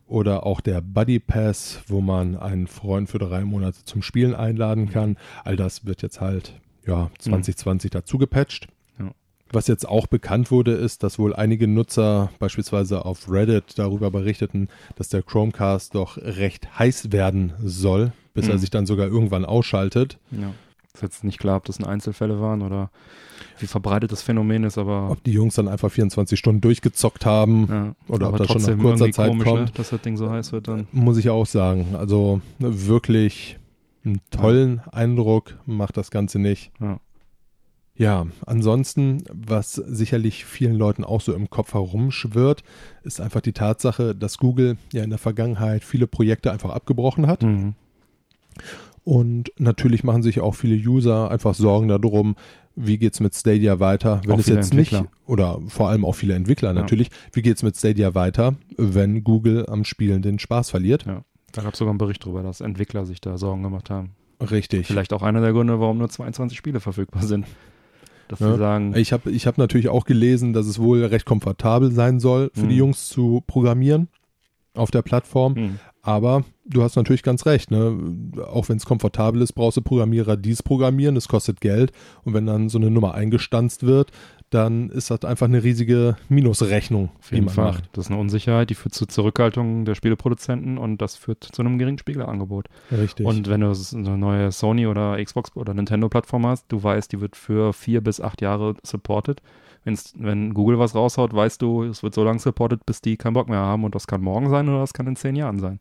Speaker 3: oder auch der Buddy Pass, wo man einen Freund für drei Monate zum Spielen einladen kann. All das wird jetzt halt ja 2020 mhm. dazu gepatcht. Ja. Was jetzt auch bekannt wurde, ist, dass wohl einige Nutzer beispielsweise auf Reddit darüber berichteten, dass der Chromecast doch recht heiß werden soll, bis mhm. er sich dann sogar irgendwann ausschaltet.
Speaker 2: Ja. Ist jetzt nicht klar, ob das Einzelfälle waren oder wie verbreitet das Phänomen ist, aber.
Speaker 3: Ob die Jungs dann einfach 24 Stunden durchgezockt haben ja, oder ob das schon nach kurzer Zeit komisch, kommt. Ne,
Speaker 2: dass das Ding so heiß wird dann.
Speaker 3: Muss ich auch sagen. Also wirklich einen tollen ja. Eindruck macht das Ganze nicht. Ja. Ja, ansonsten, was sicherlich vielen Leuten auch so im Kopf herumschwirrt, ist einfach die Tatsache, dass Google ja in der Vergangenheit viele Projekte einfach abgebrochen hat. Mhm. Und natürlich machen sich auch viele User einfach Sorgen darum, wie geht es mit Stadia weiter, wenn auch es jetzt Entwickler. nicht, oder vor allem auch viele Entwickler natürlich, ja. wie geht es mit Stadia weiter, wenn Google am Spielen den Spaß verliert. Ja.
Speaker 2: Da gab es sogar einen Bericht darüber, dass Entwickler sich da Sorgen gemacht haben.
Speaker 3: Richtig.
Speaker 2: Vielleicht auch einer der Gründe, warum nur 22 Spiele verfügbar sind.
Speaker 3: Dass ja. sie sagen. Ich habe ich hab natürlich auch gelesen, dass es wohl recht komfortabel sein soll, für mhm. die Jungs zu programmieren auf der Plattform. Mhm. Aber du hast natürlich ganz recht, ne? Auch wenn es komfortabel ist, brauchst du Programmierer, die es programmieren, das kostet Geld. Und wenn dann so eine Nummer eingestanzt wird, dann ist das einfach eine riesige Minusrechnung,
Speaker 2: Auf jeden die man Fall. macht. Das ist eine Unsicherheit, die führt zu Zurückhaltung der Spieleproduzenten und das führt zu einem geringen Spieleangebot.
Speaker 3: Richtig.
Speaker 2: Und wenn du eine neue Sony oder Xbox oder Nintendo-Plattform hast, du weißt, die wird für vier bis acht Jahre supported. Wenn's, wenn Google was raushaut, weißt du, es wird so lange supported, bis die keinen Bock mehr haben und das kann morgen sein oder das kann in zehn Jahren sein.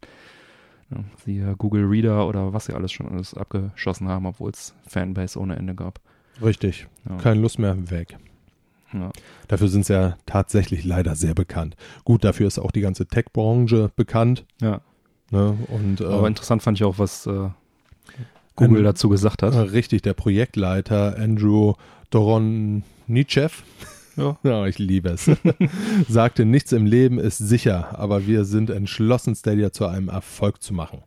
Speaker 2: Ja, siehe Google Reader oder was sie alles schon alles abgeschossen haben, obwohl es Fanbase ohne Ende gab.
Speaker 3: Richtig. Ja. Keine Lust mehr weg. Ja. Dafür sind sie ja tatsächlich leider sehr bekannt. Gut, dafür ist auch die ganze Tech-Branche bekannt.
Speaker 2: Ja.
Speaker 3: Ne? Und, äh,
Speaker 2: Aber interessant fand ich auch, was äh, Google ein, dazu gesagt hat. Äh,
Speaker 3: richtig, der Projektleiter Andrew Doronichev. Ja. (laughs) ja, ich liebe es. (laughs) sagte, nichts im Leben ist sicher, aber wir sind entschlossen, Stadia zu einem Erfolg zu machen.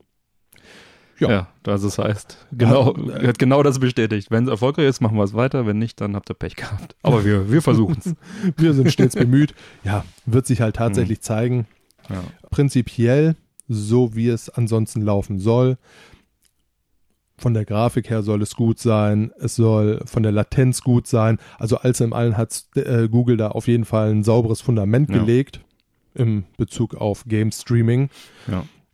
Speaker 2: Ja, ja also das heißt, genau, ja, (laughs) hat genau das bestätigt. Wenn es erfolgreich ist, machen wir es weiter. Wenn nicht, dann habt ihr Pech gehabt. Aber wir, wir versuchen es. (laughs)
Speaker 3: wir sind stets bemüht. Ja, wird sich halt tatsächlich mhm. zeigen. Ja. Prinzipiell, so wie es ansonsten laufen soll. Von der Grafik her soll es gut sein. Es soll von der Latenz gut sein. Also alles in allem hat äh, Google da auf jeden Fall ein sauberes Fundament gelegt im Bezug auf Game Streaming.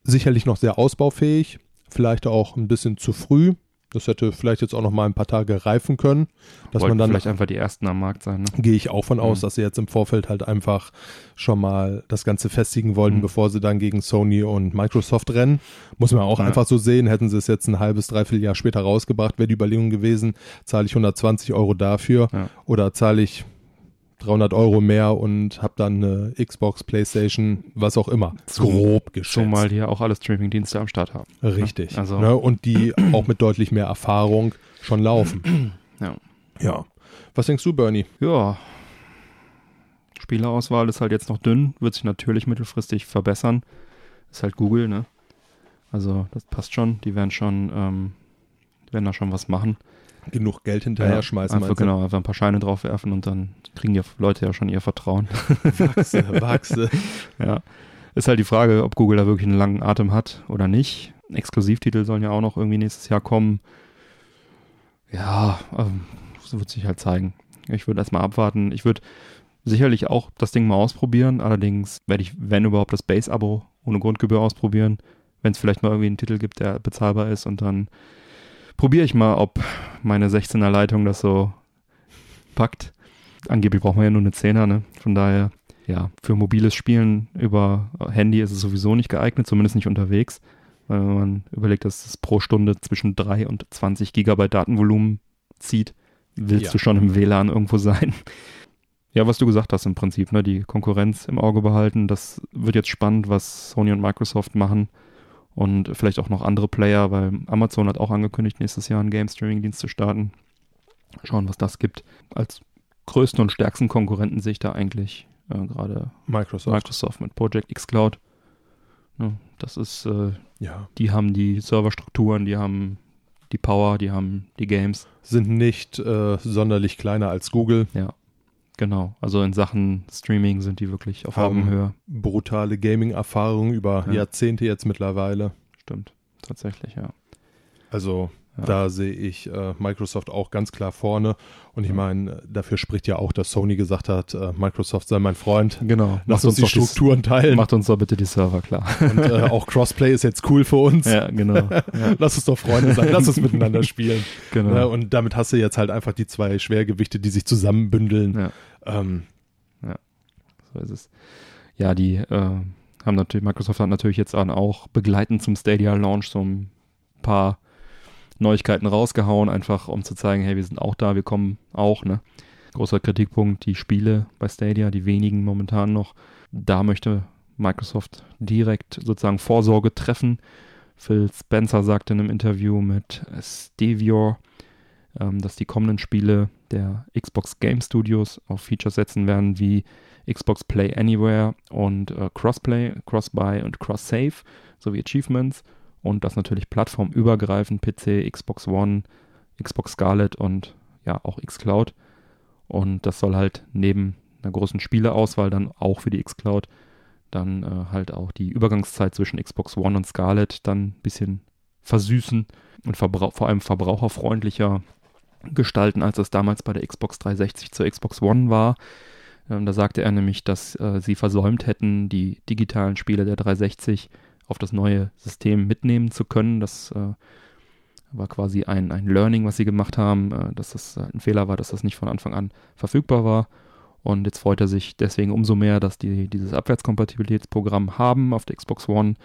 Speaker 3: Sicherlich noch sehr ausbaufähig vielleicht auch ein bisschen zu früh. Das hätte vielleicht jetzt auch noch mal ein paar Tage reifen können, dass Wollten man dann
Speaker 2: vielleicht einfach die ersten am Markt sein. Ne?
Speaker 3: Gehe ich auch von aus, mhm. dass sie jetzt im Vorfeld halt einfach schon mal das Ganze festigen wollten, mhm. bevor sie dann gegen Sony und Microsoft rennen. Muss man auch ja. einfach so sehen. Hätten sie es jetzt ein halbes, dreiviertel Jahr später rausgebracht, wäre die Überlegung gewesen, zahle ich 120 Euro dafür ja. oder zahle ich 300 Euro mehr und habe dann eine Xbox, Playstation, was auch immer.
Speaker 2: Grob geschätzt. Zumal die ja auch alle Streaming-Dienste am Start haben.
Speaker 3: Ne? Richtig. Ne? Also. Ne? Und die (clears throat) auch mit deutlich mehr Erfahrung schon laufen. (clears throat)
Speaker 2: Ja.
Speaker 3: Ja. Was denkst du, Bernie?
Speaker 2: Ja. Spielerauswahl ist halt jetzt noch dünn, wird sich natürlich mittelfristig verbessern. Ist halt Google, ne? Also das passt schon. Die werden schon, ähm, die werden da schon was machen
Speaker 3: genug Geld hinterher ja, schmeißen.
Speaker 2: Einfach, genau, einfach ein paar Scheine draufwerfen und dann kriegen die Leute ja schon ihr Vertrauen. (laughs)
Speaker 3: Wachse, wachse. (laughs)
Speaker 2: ja. Ist halt die Frage, ob Google da wirklich einen langen Atem hat oder nicht. Exklusivtitel sollen ja auch noch irgendwie nächstes Jahr kommen. Ja, ähm, das wird sich halt zeigen. Ich würde erstmal abwarten. Ich würde sicherlich auch das Ding mal ausprobieren. Allerdings werde ich, wenn überhaupt, das Base-Abo ohne Grundgebühr ausprobieren. Wenn es vielleicht mal irgendwie einen Titel gibt, der bezahlbar ist und dann probiere ich mal, ob meine 16er Leitung das so packt. Angeblich braucht man ja nur eine 10er, ne? Von daher, ja, für mobiles Spielen über Handy ist es sowieso nicht geeignet, zumindest nicht unterwegs. Weil wenn man überlegt, dass es pro Stunde zwischen 3 und 20 Gigabyte Datenvolumen zieht, willst ja. du schon im WLAN irgendwo sein. Ja, was du gesagt hast im Prinzip, ne, die Konkurrenz im Auge behalten. Das wird jetzt spannend, was Sony und Microsoft machen und vielleicht auch noch andere Player, weil Amazon hat auch angekündigt, nächstes Jahr einen Game Streaming Dienst zu starten. Schauen, was das gibt. Als größten und stärksten Konkurrenten sehe ich da eigentlich äh, gerade
Speaker 3: Microsoft.
Speaker 2: Microsoft mit Project X Cloud. Ja, das ist, äh,
Speaker 3: ja.
Speaker 2: die haben die Serverstrukturen, die haben die Power, die haben die Games.
Speaker 3: Sind nicht äh, sonderlich kleiner als Google.
Speaker 2: Ja. Genau, also in Sachen Streaming sind die wirklich auf
Speaker 3: Haben
Speaker 2: Augenhöhe.
Speaker 3: Brutale Gaming-Erfahrung über
Speaker 2: Ja.
Speaker 3: Jahrzehnte jetzt mittlerweile.
Speaker 2: Stimmt, tatsächlich, ja.
Speaker 3: Also
Speaker 2: Ja.
Speaker 3: da sehe ich äh, Microsoft auch ganz klar vorne. Und ich
Speaker 2: Ja.
Speaker 3: meine, dafür spricht ja auch, dass Sony gesagt hat, äh, Microsoft sei mein Freund.
Speaker 2: Genau,
Speaker 3: Lass uns die
Speaker 2: doch
Speaker 3: Strukturen teilen.
Speaker 2: macht uns doch bitte die Server klar.
Speaker 3: Und äh, auch Crossplay ist jetzt cool für uns.
Speaker 2: ja, genau. Ja, (laughs)
Speaker 3: Lass uns doch Freunde sein, lass uns miteinander spielen. (laughs)
Speaker 2: genau.
Speaker 3: Ne? Und damit hast du jetzt halt einfach die zwei Schwergewichte, die sich zusammenbündeln.
Speaker 2: Ja.
Speaker 3: Ähm,
Speaker 2: So ist es. Ja, die äh, haben natürlich, Microsoft hat natürlich jetzt auch begleitend zum Stadia Launch so ein paar Neuigkeiten rausgehauen, einfach um zu zeigen, hey, wir sind auch da, wir kommen auch, ne? Großer Kritikpunkt, die Spiele bei Stadia, die wenigen momentan noch. Da möchte Microsoft direkt sozusagen Vorsorge treffen. Phil Spencer sagte in einem Interview mit Stevior, ähm, dass die kommenden Spiele der Xbox Game Studios auf Features setzen werden wie Xbox Play Anywhere und äh, Crossplay, Crossbuy und Cross-Save sowie Achievements und das natürlich plattformübergreifend PC, Xbox One, Xbox Scarlet und ja auch xCloud und das soll halt neben einer großen Spieleauswahl dann auch für die xCloud dann äh, halt auch die Übergangszeit zwischen Xbox One und Scarlet dann ein bisschen versüßen und vor allem verbraucherfreundlicher gestalten, als es damals bei der Xbox 360 zur Xbox One war. Ähm, da sagte er nämlich, dass äh, sie versäumt hätten, die digitalen Spiele der 360 auf das neue System mitnehmen zu können. Das äh, war quasi ein, ein Learning, was sie gemacht haben, äh, dass das halt ein Fehler war, dass das nicht von Anfang an verfügbar war. Und jetzt freut er sich deswegen umso mehr, dass die dieses Abwärtskompatibilitätsprogramm haben auf der Xbox One,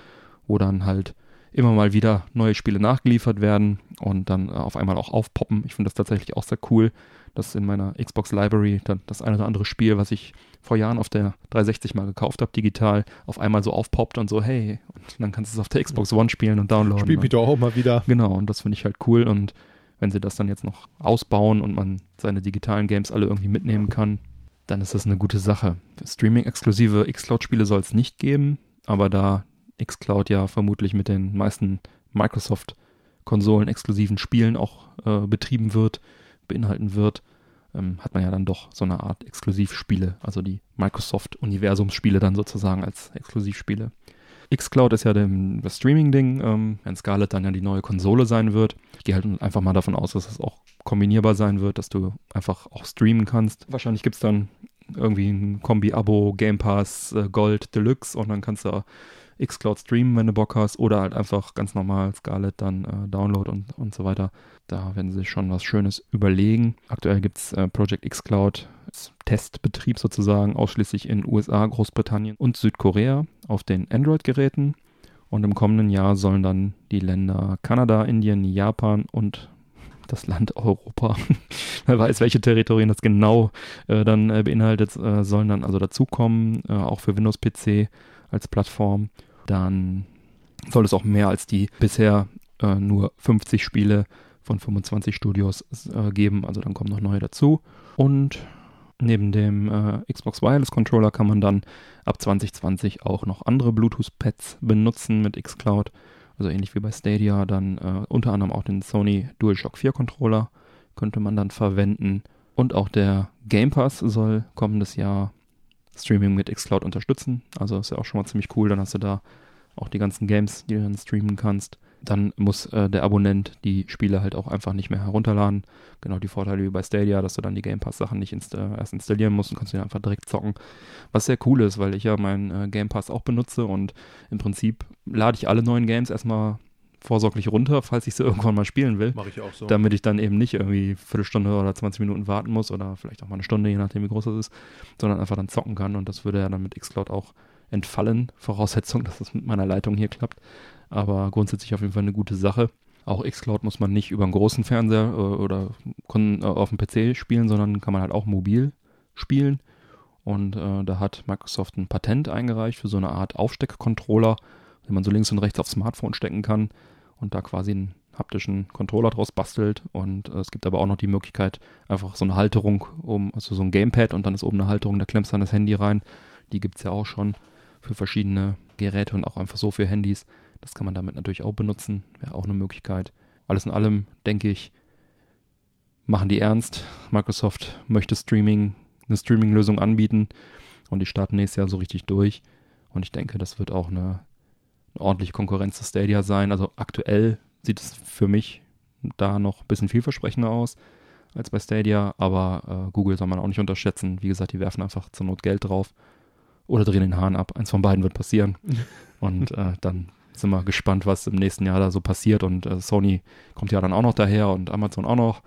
Speaker 2: wo dann halt immer mal wieder neue Spiele nachgeliefert werden und dann äh, auf einmal auch aufpoppen. Ich finde das tatsächlich auch sehr cool, dass in meiner Xbox Library dann das eine oder andere Spiel, was ich vor Jahren auf der 360 mal gekauft habe, digital, auf einmal so aufpoppt und so, hey, und dann kannst du es auf der Xbox One spielen und downloaden.
Speaker 3: spiel mich doch auch mal wieder.
Speaker 2: Genau, und das finde ich halt cool. Und wenn sie das dann jetzt noch ausbauen und man seine digitalen Games alle irgendwie mitnehmen kann, dann ist das eine gute Sache. Streaming-exklusive Xcloud-Spiele soll es nicht geben, aber da Xcloud ja vermutlich mit den meisten Microsoft-Konsolen exklusiven Spielen auch äh, betrieben wird, beinhalten wird, ähm, hat man ja dann doch so eine Art Exklusivspiele, also die Microsoft-Universumsspiele dann sozusagen als Exklusivspiele. Xcloud ist ja dem, das Streaming-Ding, ähm, wenn Scarlett dann ja die neue Konsole sein wird. Ich gehe halt einfach mal davon aus, dass es auch kombinierbar sein wird, dass du einfach auch streamen kannst. Wahrscheinlich gibt es dann irgendwie ein Kombi-Abo, Game Pass, äh, Gold, Deluxe und dann kannst du Xcloud streamen, wenn du Bock hast, oder halt einfach ganz normal Scarlett dann äh, Download und, und so weiter. Da werden sie sich schon was Schönes überlegen. Aktuell gibt es äh, Project Xcloud als Testbetrieb sozusagen ausschließlich in USA, Großbritannien und Südkorea auf den Android-Geräten. Und im kommenden Jahr sollen dann die Länder Kanada, Indien, Japan und (laughs) das Land Europa, (laughs) wer weiß, welche Territorien das genau äh, dann äh, beinhaltet, äh, sollen dann also dazukommen, äh, auch für Windows-PC als Plattform. Dann soll es auch mehr als die bisher äh, nur 50 Spiele von 25 Studios äh, geben, also dann kommen noch neue dazu. Und neben dem äh, Xbox Wireless Controller kann man dann ab 2020 auch noch andere Bluetooth-Pads benutzen mit xCloud. Also ähnlich wie bei Stadia, dann äh, unter anderem auch den Sony DualShock 4 Controller könnte man dann verwenden. Und auch der Game Pass soll kommendes Jahr Streaming mit xCloud unterstützen. Also ist ja auch schon mal ziemlich cool. Dann hast du da auch die ganzen Games, die du dann streamen kannst. Dann muss äh, der Abonnent die Spiele halt auch einfach nicht mehr herunterladen. Genau die Vorteile wie bei Stadia, dass du dann die Game Pass Sachen nicht inst äh, erst installieren musst und kannst die einfach direkt zocken. Was sehr cool ist, weil ich ja meinen äh, Game Pass auch benutze und im Prinzip lade ich alle neuen Games erstmal vorsorglich runter, falls ich sie (laughs) irgendwann mal spielen will.
Speaker 3: Mache ich auch so.
Speaker 2: Damit ich dann eben nicht irgendwie eine Viertelstunde oder 20 Minuten warten muss oder vielleicht auch mal eine Stunde, je nachdem wie groß das ist, sondern einfach dann zocken kann und das würde ja dann mit Xcloud auch entfallen. Voraussetzung, (laughs) dass es mit meiner Leitung hier klappt. Aber grundsätzlich auf jeden Fall eine gute Sache. Auch Xcloud muss man nicht über einen großen Fernseher äh, oder äh, auf dem PC spielen, sondern kann man halt auch mobil spielen. Und äh, da hat Microsoft ein Patent eingereicht für so eine Art Aufsteckcontroller, den man so links und rechts aufs Smartphone stecken kann und da quasi einen haptischen Controller draus bastelt. Und äh, es gibt aber auch noch die Möglichkeit, einfach so eine Halterung, um, also so ein Gamepad und dann ist oben eine Halterung, da klemmst du dann das Handy rein. Die gibt es ja auch schon für verschiedene Geräte und auch einfach so für Handys. Das kann man damit natürlich auch benutzen, wäre auch eine Möglichkeit. Alles in allem, denke ich, machen die ernst. Microsoft möchte Streaming eine Streaming-Lösung anbieten und die starten nächstes Jahr so richtig durch. Und ich denke, das wird auch eine, eine ordentliche Konkurrenz zu Stadia sein. Also aktuell sieht es für mich da noch ein bisschen vielversprechender aus als bei Stadia, aber äh, Google soll man auch nicht unterschätzen. Wie gesagt, die werfen einfach zur Not Geld drauf oder drehen den Hahn ab. Eins von beiden wird passieren. (laughs) Und äh, dann sind wir gespannt, was im nächsten Jahr da so passiert. Und äh, Sony kommt ja dann auch noch daher und Amazon auch noch.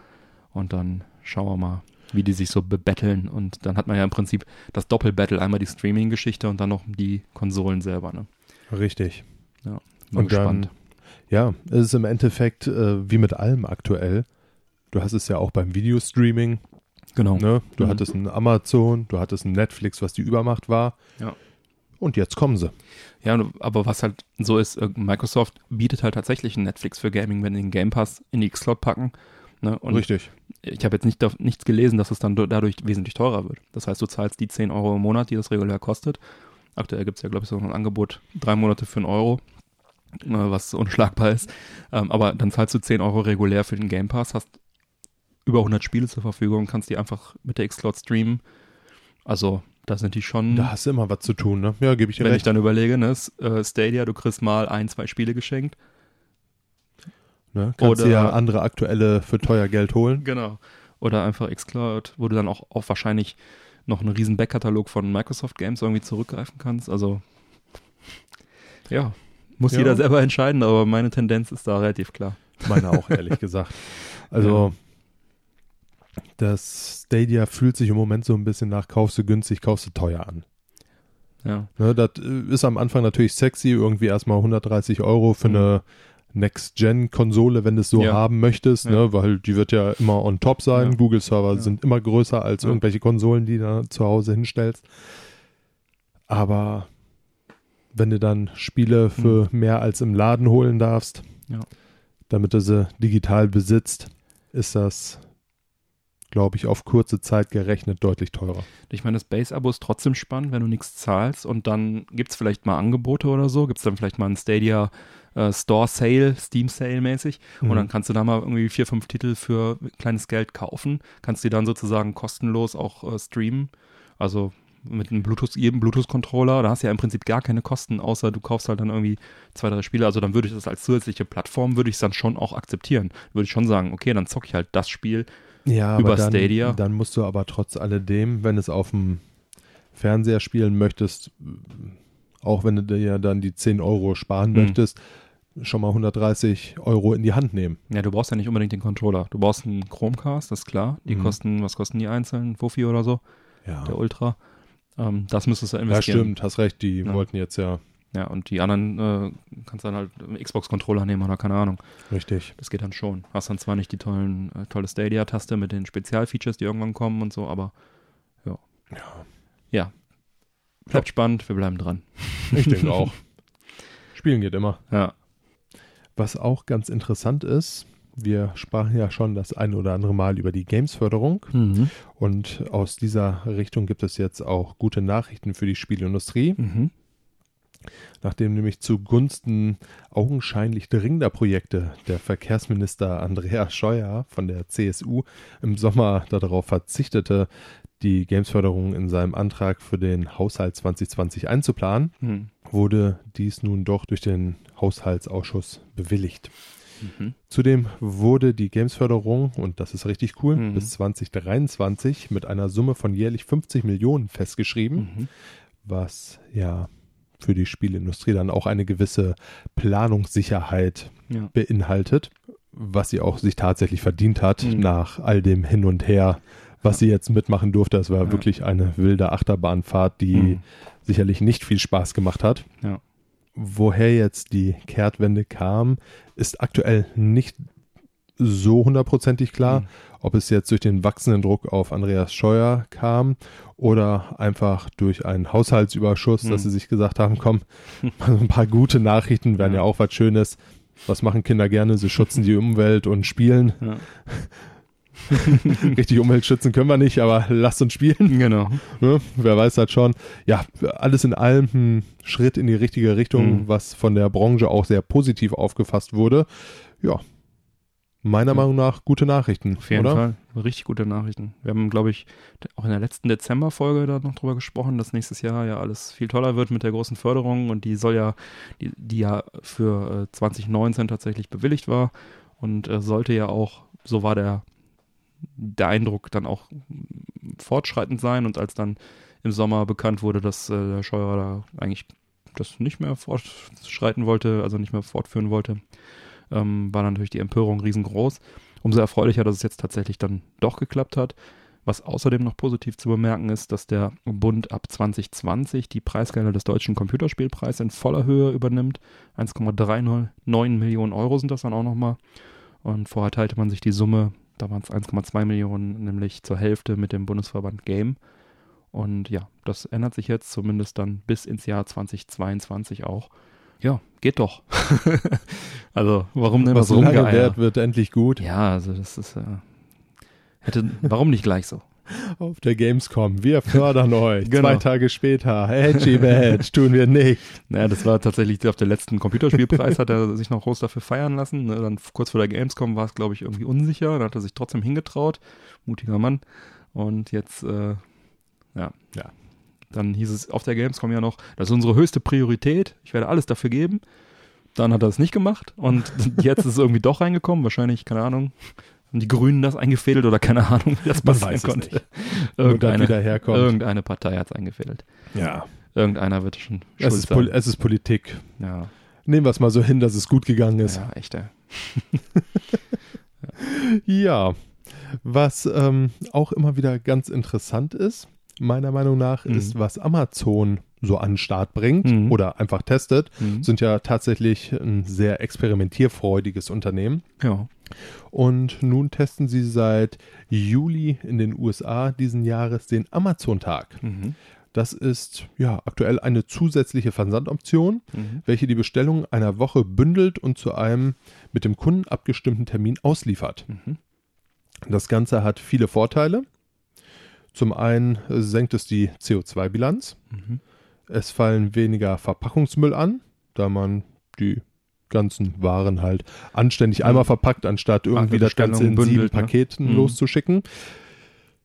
Speaker 2: Und dann schauen wir mal, wie die sich so bebetteln. Und dann hat man ja im Prinzip das Doppelbattle, einmal die Streaming-Geschichte und dann noch die Konsolen selber. Ne?
Speaker 3: Richtig.
Speaker 2: Ja,
Speaker 3: und gespannt. dann, ja, es ist im Endeffekt äh, wie mit allem aktuell. Du hast es ja auch beim Videostreaming.
Speaker 2: Genau.
Speaker 3: Ne? Du mhm. hattest ein Amazon, du hattest ein Netflix, was die Übermacht war.
Speaker 2: Ja.
Speaker 3: Und jetzt kommen sie.
Speaker 2: Ja, aber was halt so ist, äh, Microsoft bietet halt tatsächlich ein Netflix für Gaming, wenn sie den Game Pass in die X-Cloud packen. Ne?
Speaker 3: Richtig.
Speaker 2: Ich habe jetzt nicht, nichts gelesen, dass es dann dadurch wesentlich teurer wird. Das heißt, du zahlst die 10 Euro im Monat, die das regulär kostet. Aktuell gibt es ja, glaube ich, so ein Angebot, drei Monate für einen Euro, was unschlagbar ist. Ähm, aber dann zahlst du 10 Euro regulär für den Game Pass, hast über 100 Spiele zur Verfügung, kannst die einfach mit der Xcloud streamen. Also da sind die schon.
Speaker 3: Da hast du immer was zu tun, ne? Ja, gebe ich dir
Speaker 2: Wenn
Speaker 3: recht.
Speaker 2: ich dann überlege, ne, äh, Stadia, du kriegst mal ein, zwei Spiele geschenkt.
Speaker 3: Ne? Kannst Oder, dir ja andere aktuelle für teuer Geld holen.
Speaker 2: Genau. Oder einfach Xcloud, wo du dann auch, auch wahrscheinlich noch einen riesen Backkatalog von Microsoft Games irgendwie zurückgreifen kannst. Also ja, muss ja. jeder selber entscheiden, aber meine Tendenz ist da relativ klar.
Speaker 3: Meine auch, ehrlich (laughs) gesagt. Also das Stadia fühlt sich im Moment so ein bisschen nach, kaufst du günstig, kaufst du teuer an.
Speaker 2: Ja.
Speaker 3: Ne, das äh, ist am Anfang natürlich sexy, irgendwie erstmal 130 Euro für mhm. eine Next-Gen-Konsole, wenn du es so ja. haben möchtest, ja. ne, weil die wird ja immer on top sein. Ja. Google-Server sind immer größer als irgendwelche Konsolen, die du da zu Hause hinstellst. Aber wenn du dann Spiele für mhm. mehr als im Laden holen darfst, damit du sie digital besitzt, ist das glaube ich, auf kurze Zeit gerechnet deutlich teurer.
Speaker 2: Ich meine, das Base-Abo ist trotzdem spannend, wenn du nichts zahlst und dann gibt es vielleicht mal Angebote oder so, gibt es dann vielleicht mal einen Stadia äh, Store Sale, Steam Sale mäßig mhm. und dann kannst du da mal irgendwie vier, fünf Titel für kleines Geld kaufen, kannst die dann sozusagen kostenlos auch äh, streamen. Also mit einem Bluetooth, jedem Bluetooth-Controller, da hast du ja im Prinzip gar keine Kosten, außer du kaufst halt dann irgendwie zwei, drei Spiele. Also dann würde ich das als zusätzliche Plattform, würde ich es dann schon auch akzeptieren. Würde ich schon sagen, okay, dann zocke ich halt das Spiel
Speaker 3: ja,
Speaker 2: über
Speaker 3: dann,
Speaker 2: Stadia.
Speaker 3: Dann musst du aber trotz alledem, wenn es auf dem Fernseher spielen möchtest, auch wenn du dir ja dann die 10 Euro sparen mhm. möchtest, schon mal 130 Euro in die Hand nehmen.
Speaker 2: Ja, du brauchst ja nicht unbedingt den Controller. Du brauchst einen Chromecast, das ist klar. Die mhm. kosten, was kosten die einzeln? Fuffi oder so?
Speaker 3: Ja.
Speaker 2: Der Ultra. Ähm, das müsstest du investieren.
Speaker 3: Ja, stimmt, hast recht. Die ja. wollten jetzt ja
Speaker 2: ja, und die anderen äh, kannst dann halt Xbox-Controller nehmen oder keine Ahnung.
Speaker 3: Richtig.
Speaker 2: Das geht dann schon. Hast dann zwar nicht die tollen, äh, tolle Stadia-Taste mit den Spezialfeatures, die irgendwann kommen und so, aber ja.
Speaker 3: Ja.
Speaker 2: Ja. Bleibt ja. spannend, wir bleiben dran.
Speaker 3: Ich denke (laughs) auch. Spielen geht immer.
Speaker 2: Ja.
Speaker 3: Was auch ganz interessant ist, wir sprachen ja schon das ein oder andere Mal über die Games-Förderung
Speaker 2: mhm.
Speaker 3: und aus dieser Richtung gibt es jetzt auch gute Nachrichten für die Spielindustrie.
Speaker 2: Mhm
Speaker 3: nachdem nämlich zugunsten augenscheinlich dringender Projekte der Verkehrsminister Andreas Scheuer von der CSU im Sommer darauf verzichtete, die Gamesförderung in seinem Antrag für den Haushalt 2020 einzuplanen,
Speaker 2: hm.
Speaker 3: wurde dies nun doch durch den Haushaltsausschuss bewilligt.
Speaker 2: Mhm.
Speaker 3: Zudem wurde die Gamesförderung, und das ist richtig cool,
Speaker 2: mhm.
Speaker 3: bis 2023 mit einer Summe von jährlich 50 Millionen festgeschrieben,
Speaker 2: mhm.
Speaker 3: was ja für die Spielindustrie dann auch eine gewisse Planungssicherheit
Speaker 2: ja.
Speaker 3: beinhaltet, was sie auch sich tatsächlich verdient hat
Speaker 2: mhm.
Speaker 3: nach all dem Hin und Her, was sie jetzt mitmachen durfte. Es war
Speaker 2: ja.
Speaker 3: wirklich eine wilde Achterbahnfahrt, die mhm. sicherlich nicht viel Spaß gemacht hat.
Speaker 2: Ja.
Speaker 3: Woher jetzt die Kehrtwende kam, ist aktuell nicht so hundertprozentig klar. Mhm ob es jetzt durch den wachsenden Druck auf Andreas Scheuer kam oder einfach durch einen Haushaltsüberschuss, mhm. dass sie sich gesagt haben, komm, (laughs) ein paar gute Nachrichten wären ja. ja auch was Schönes. Was machen Kinder gerne? Sie schützen die Umwelt und spielen.
Speaker 2: Ja. (laughs) (laughs)
Speaker 3: Richtig Umwelt schützen können wir nicht, aber lasst uns spielen.
Speaker 2: Genau.
Speaker 3: Ne? Wer weiß das schon. Ja, alles in allem ein Schritt in die richtige Richtung, mhm. was von der Branche auch sehr positiv aufgefasst wurde. Ja, meiner
Speaker 2: Ja.
Speaker 3: Meinung nach gute Nachrichten,
Speaker 2: Auf jeden
Speaker 3: oder?
Speaker 2: Fall. Richtig gute Nachrichten. Wir haben, glaube ich, auch in der letzten Dezember-Folge da noch drüber gesprochen, dass nächstes Jahr ja alles viel toller wird mit der großen Förderung und die soll ja, die, die ja für äh, 2019 tatsächlich bewilligt war und äh, sollte ja auch, so war der, der Eindruck, dann auch fortschreitend sein und als dann im Sommer bekannt wurde, dass äh, der Scheuer da eigentlich das nicht mehr fortschreiten wollte, also nicht mehr fortführen wollte, ähm, war natürlich die Empörung riesengroß. Umso erfreulicher, dass es jetzt tatsächlich dann doch geklappt hat. Was außerdem noch positiv zu bemerken ist, dass der Bund ab 2020 die Preisgelder des deutschen Computerspielpreises in voller Höhe übernimmt. 1,309 Millionen Euro sind das dann auch nochmal. Und vorher teilte man sich die Summe, da waren es 1,2 Millionen, nämlich zur Hälfte mit dem Bundesverband Game. Und ja, das ändert sich jetzt zumindest dann bis ins Jahr 2022 auch. Ja, geht doch. (laughs) also, warum denn
Speaker 3: Was
Speaker 2: das
Speaker 3: lange
Speaker 2: Rumgeeier?
Speaker 3: währt, wird endlich gut.
Speaker 2: Ja, also das ist äh, hätte warum nicht gleich so?
Speaker 3: Auf der Gamescom. Wir fördern (laughs) euch.
Speaker 2: Genau.
Speaker 3: Zwei Tage später. Edgy Badge. Tun wir nicht.
Speaker 2: Naja, das war tatsächlich auf der letzten Computerspielpreis hat er sich noch groß dafür feiern lassen. Ne? Dann kurz vor der Gamescom war es, glaube ich, irgendwie unsicher. Dann hat er sich trotzdem hingetraut. Mutiger Mann. Und jetzt, äh, ja.
Speaker 3: Ja.
Speaker 2: Dann hieß es auf der Gamescom ja noch, das ist unsere höchste Priorität. Ich werde alles dafür geben. Dann hat er es nicht gemacht. Und (laughs) jetzt ist es irgendwie doch reingekommen. Wahrscheinlich, keine Ahnung, haben die Grünen das eingefädelt oder keine Ahnung, wie das passieren konnte. Irgendeine, irgendeine Partei hat es eingefädelt.
Speaker 3: Ja.
Speaker 2: Irgendeiner wird schon
Speaker 3: Es ist,
Speaker 2: sein.
Speaker 3: es ist Politik.
Speaker 2: Ja,
Speaker 3: Nehmen wir es mal so hin, dass es gut gegangen ist.
Speaker 2: ja, echt, ey. (laughs)
Speaker 3: Ja, was ähm, auch immer wieder ganz interessant ist, meiner Meinung nach,
Speaker 2: Mhm.
Speaker 3: ist, was Amazon so an den Start bringt
Speaker 2: Mhm.
Speaker 3: oder einfach testet,
Speaker 2: Mhm.
Speaker 3: sind ja tatsächlich ein sehr experimentierfreudiges Unternehmen.
Speaker 2: Ja.
Speaker 3: Und nun testen sie seit Juli in den USA diesen Jahres den Amazon-Tag.
Speaker 2: Mhm.
Speaker 3: Das ist ja aktuell eine zusätzliche Versandoption,
Speaker 2: Mhm.
Speaker 3: welche die Bestellung einer Woche bündelt und zu einem mit dem Kunden abgestimmten Termin ausliefert.
Speaker 2: Mhm.
Speaker 3: Das Ganze hat viele Vorteile. Zum einen senkt es die CO2-Bilanz.
Speaker 2: Mhm.
Speaker 3: Es fallen weniger Verpackungsmüll an, da man die ganzen Waren halt anständig
Speaker 2: Mhm.
Speaker 3: einmal verpackt, anstatt irgendwie das Ganze in
Speaker 2: Bestellungen
Speaker 3: sieben
Speaker 2: bündelt, ne?
Speaker 3: Paketen
Speaker 2: Mhm.
Speaker 3: loszuschicken.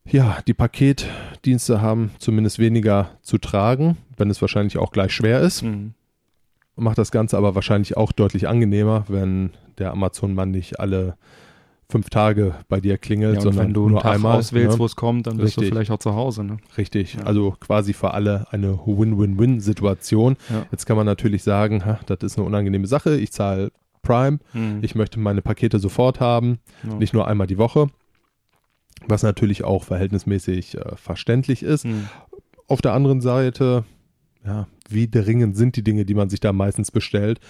Speaker 3: Ja, die Paketdienste haben zumindest weniger zu tragen, wenn es wahrscheinlich auch gleich schwer ist.
Speaker 2: Mhm.
Speaker 3: Macht das Ganze aber wahrscheinlich auch deutlich angenehmer, wenn der Amazon-Mann nicht alle fünf Tage bei dir klingelt,
Speaker 2: Ja, und
Speaker 3: sondern
Speaker 2: wenn du
Speaker 3: nur
Speaker 2: Tag
Speaker 3: einmal.
Speaker 2: auswählst,
Speaker 3: ne?
Speaker 2: wo es kommt, dann bist du
Speaker 3: Richtig.
Speaker 2: vielleicht auch zu Hause. Ne?
Speaker 3: Richtig,
Speaker 2: Ja.
Speaker 3: also quasi für alle eine Win-Win-Win-Situation.
Speaker 2: Ja.
Speaker 3: Jetzt kann man natürlich sagen, ha, das ist eine unangenehme Sache, ich zahle Prime,
Speaker 2: Mhm.
Speaker 3: ich möchte meine Pakete sofort haben, nicht nur einmal die Woche, was natürlich auch verhältnismäßig äh, verständlich ist.
Speaker 2: Mhm.
Speaker 3: Auf der anderen Seite, ja, wie dringend sind die Dinge, die man sich da meistens bestellt?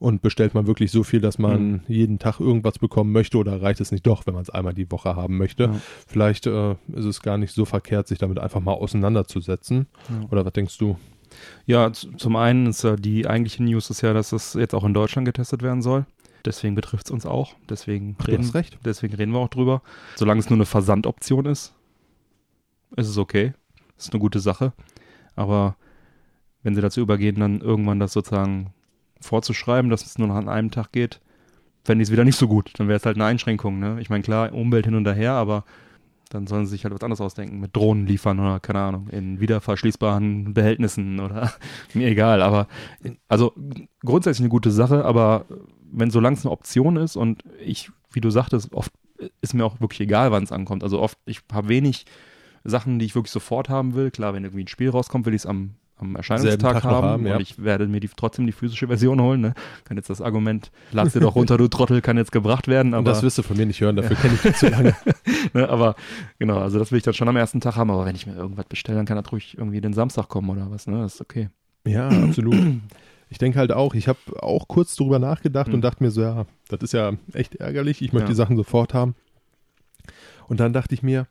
Speaker 3: Und bestellt man wirklich so viel, dass man
Speaker 2: Mhm.
Speaker 3: jeden Tag irgendwas bekommen möchte oder reicht es nicht doch, wenn man es einmal die Woche haben möchte?
Speaker 2: Ja.
Speaker 3: Vielleicht äh, ist es gar nicht so verkehrt, sich damit einfach mal auseinanderzusetzen.
Speaker 2: Ja.
Speaker 3: Oder was denkst du?
Speaker 2: Ja, zum einen ist ja die eigentliche News ist ja, dass es jetzt auch in Deutschland getestet werden soll. Deswegen betrifft es uns auch. Deswegen
Speaker 3: Du
Speaker 2: reden,
Speaker 3: recht.
Speaker 2: deswegen reden wir auch drüber. Solange es nur eine Versandoption ist, ist es okay. Ist eine gute Sache. Aber wenn sie dazu übergehen, dann irgendwann das sozusagen vorzuschreiben, dass es nur noch an einem Tag geht, fände ich es wieder nicht so gut. Dann wäre es halt eine Einschränkung. Ne? Ich meine, klar, Umwelt hin und her, aber dann sollen sie sich halt was anderes ausdenken. Mit Drohnen liefern oder keine Ahnung, in wiederverschließbaren Behältnissen oder (laughs) mir egal. Aber also grundsätzlich eine gute Sache, aber wenn solange es eine Option ist und ich, wie du sagtest, oft ist mir auch wirklich egal, wann es ankommt. Also oft, ich habe wenig Sachen, die ich wirklich sofort haben will. Klar, wenn irgendwie ein Spiel rauskommt, will ich es am, am Erscheinungstag haben,
Speaker 3: haben, ja.
Speaker 2: und ich werde mir die, trotzdem die physische Version holen. Ne? Kann jetzt das Argument, lad sie doch (laughs) runter, du Trottel, kann jetzt gebracht werden.
Speaker 3: Und
Speaker 2: Aber,
Speaker 3: das wirst du von mir nicht hören, dafür kenne ich dich zu lange. (laughs)
Speaker 2: ne, aber genau, also das will ich dann schon am ersten Tag haben. Aber wenn ich mir irgendwas bestelle, dann kann das ruhig irgendwie den Samstag kommen oder was. Ne? Das ist okay.
Speaker 3: Ja, absolut. Ich denke halt auch, ich habe auch kurz drüber nachgedacht
Speaker 2: Mhm.
Speaker 3: und dachte mir so, ja, das ist ja echt ärgerlich, ich möchte
Speaker 2: Ja.
Speaker 3: die Sachen sofort haben. Und dann dachte ich mir,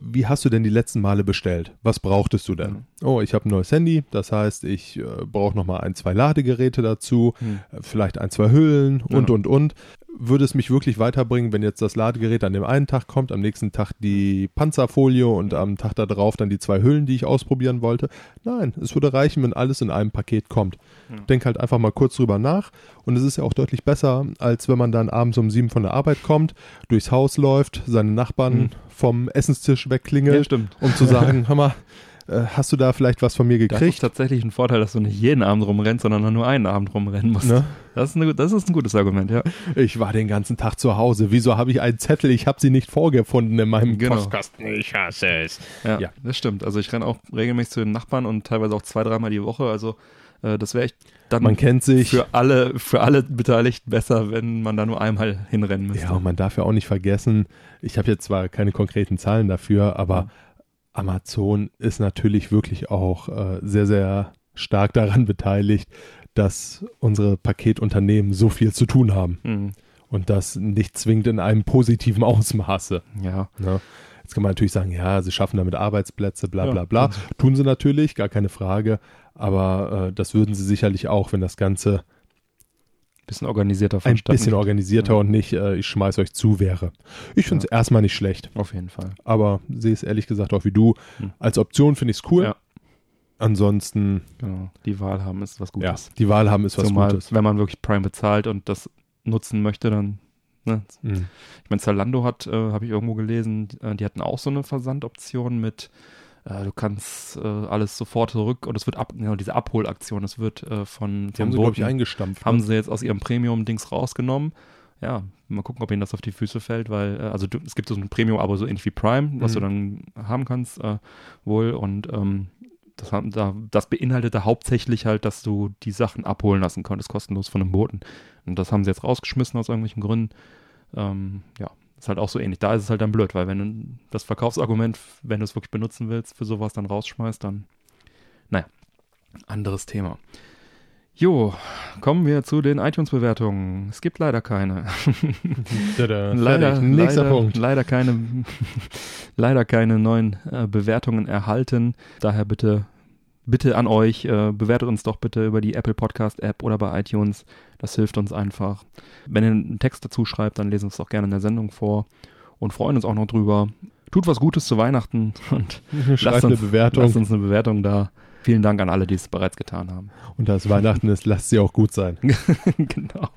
Speaker 3: wie hast du denn die letzten Male bestellt? Was brauchtest du denn? Oh, ich habe ein neues Handy, das heißt, ich äh, brauche nochmal ein, zwei Ladegeräte dazu,
Speaker 2: Hm.
Speaker 3: äh, vielleicht ein, zwei Hüllen und,
Speaker 2: Ja.
Speaker 3: und, und. Würde es mich wirklich weiterbringen, wenn jetzt das Ladegerät an dem einen Tag kommt, am nächsten Tag die Panzerfolie und am Tag darauf dann die zwei Hüllen, die ich ausprobieren wollte? Nein, es würde reichen, wenn alles in einem Paket kommt. Ja. Denk halt einfach mal kurz drüber nach und es ist ja auch deutlich besser, als wenn man dann abends um sieben von der Arbeit kommt, durchs Haus läuft, seine Nachbarn mhm. vom Essenstisch wegklingelt,
Speaker 2: ja,
Speaker 3: um zu sagen, (laughs) hör mal, hast du da vielleicht was von mir gekriegt? Das
Speaker 2: ist tatsächlich ein Vorteil, dass du nicht jeden Abend rumrennst, sondern nur einen Abend rumrennen musst. Ne? Das, ist eine, das ist ein gutes Argument, ja.
Speaker 3: Ich war den ganzen Tag zu Hause. Wieso habe ich einen Zettel? Ich habe sie nicht vorgefunden in meinem
Speaker 2: genau.
Speaker 3: Postkasten. Ich hasse es.
Speaker 2: Ja, ja, das stimmt. Also ich renne auch regelmäßig zu den Nachbarn und teilweise auch zwei, dreimal die Woche. Also äh, das wäre echt dann
Speaker 3: man kennt sich.
Speaker 2: für alle, für alle Beteiligten besser, wenn man da nur einmal hinrennen müsste.
Speaker 3: Ja, und man darf ja auch nicht vergessen, ich habe jetzt zwar keine konkreten Zahlen dafür, aber mhm. Amazon ist natürlich wirklich auch äh, sehr, sehr stark daran beteiligt, dass unsere Paketunternehmen so viel zu tun haben. Mhm. Und das nicht zwingend in einem positiven Ausmaße.
Speaker 2: Ja.
Speaker 3: Ne? Jetzt kann man natürlich sagen, ja, sie schaffen damit Arbeitsplätze, bla bla bla. Ja. Tun sie natürlich, gar keine Frage. Aber äh, das würden sie sicherlich auch, wenn das Ganze
Speaker 2: bisschen organisierter
Speaker 3: Ein bisschen organisierter ja. und nicht, äh, ich schmeiß euch zu wäre. Ich finde es ja. erstmal nicht schlecht.
Speaker 2: Auf jeden Fall.
Speaker 3: Aber sehe es ehrlich gesagt auch wie du. Hm. Als Option finde ich es cool. Ja. Ansonsten.
Speaker 2: Genau. Die Wahl haben ist was Gutes.
Speaker 3: Ja, die Wahl haben ist was Zumal, Gutes.
Speaker 2: Wenn man wirklich Prime bezahlt und das nutzen möchte, dann. Ne? Mhm. Ich meine, Zalando hat, äh, habe ich irgendwo gelesen, die, äh, die hatten auch so eine Versandoption mit äh, du kannst äh, alles sofort zurück und es wird ab, genau, diese Abholaktion, es wird äh, von,
Speaker 3: die haben sie, glaube ich, eingestampft.
Speaker 2: Haben ne? sie jetzt aus ihrem Premium-Dings rausgenommen. Ja, mal gucken, ob ihnen das auf die Füße fällt, weil, äh, also du, es gibt so ein Premium-Abo, so ähnlich wie Prime, was mhm. du dann haben kannst, äh, wohl. Und ähm, das, da, das beinhaltete hauptsächlich halt, dass du die Sachen abholen lassen konntest, kostenlos von einem Boten. Und das haben sie jetzt rausgeschmissen aus irgendwelchen Gründen. Ähm, ja, ist halt auch so ähnlich. Da ist es halt dann blöd, weil wenn du das Verkaufsargument, wenn du es wirklich benutzen willst, für sowas dann rausschmeißt, dann, naja, anderes Thema. Jo, kommen wir zu den iTunes-Bewertungen. Es gibt leider keine. (laughs)
Speaker 3: leider, Nächster
Speaker 2: leider,
Speaker 3: Punkt.
Speaker 2: Leider keine, (laughs) leider keine neuen äh, Bewertungen erhalten. Daher bitte bitte an euch, äh, bewertet uns doch bitte über die Apple Podcast App oder bei iTunes. Das hilft uns einfach. Wenn ihr einen Text dazu schreibt, dann lesen wir es auch gerne in der Sendung vor und freuen uns auch noch drüber. Tut was Gutes zu Weihnachten (laughs) und
Speaker 3: lasst uns, Bewertung.
Speaker 2: lasst uns eine Bewertung da. Vielen Dank an alle, die es bereits getan haben.
Speaker 3: Und da es Weihnachten ist, lasst sie auch gut sein. (laughs)
Speaker 2: genau.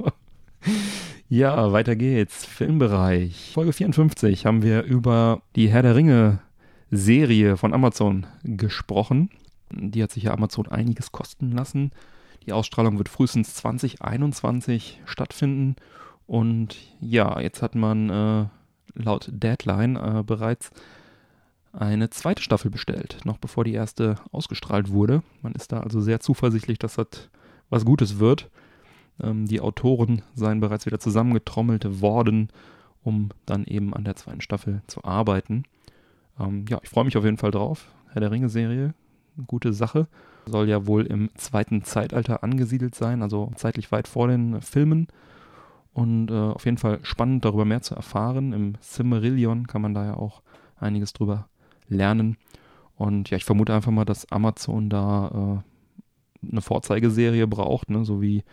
Speaker 2: Ja, weiter geht's. Filmbereich. Folge 54 haben wir über die Herr der Ringe Serie von Amazon gesprochen. Die hat sich ja Amazon einiges kosten lassen. Die Ausstrahlung wird frühestens 2021 stattfinden. Und ja, jetzt hat man äh, laut Deadline äh, bereits eine zweite Staffel bestellt, noch bevor die erste ausgestrahlt wurde. Man ist da also sehr zuversichtlich, dass das was Gutes wird. Ähm, die Autoren seien bereits wieder zusammengetrommelt worden, um dann eben an der zweiten Staffel zu arbeiten. Ähm, ja, ich freue mich auf jeden Fall drauf. Herr der Ringe-Serie gute Sache. Soll ja wohl im zweiten Zeitalter angesiedelt sein, also zeitlich weit vor den Filmen. Und äh, auf jeden Fall spannend, darüber mehr zu erfahren. Im Cimmerillion kann man da ja auch einiges drüber lernen. Und ja, ich vermute einfach mal, dass Amazon da äh, eine Vorzeigeserie braucht, ne? so wie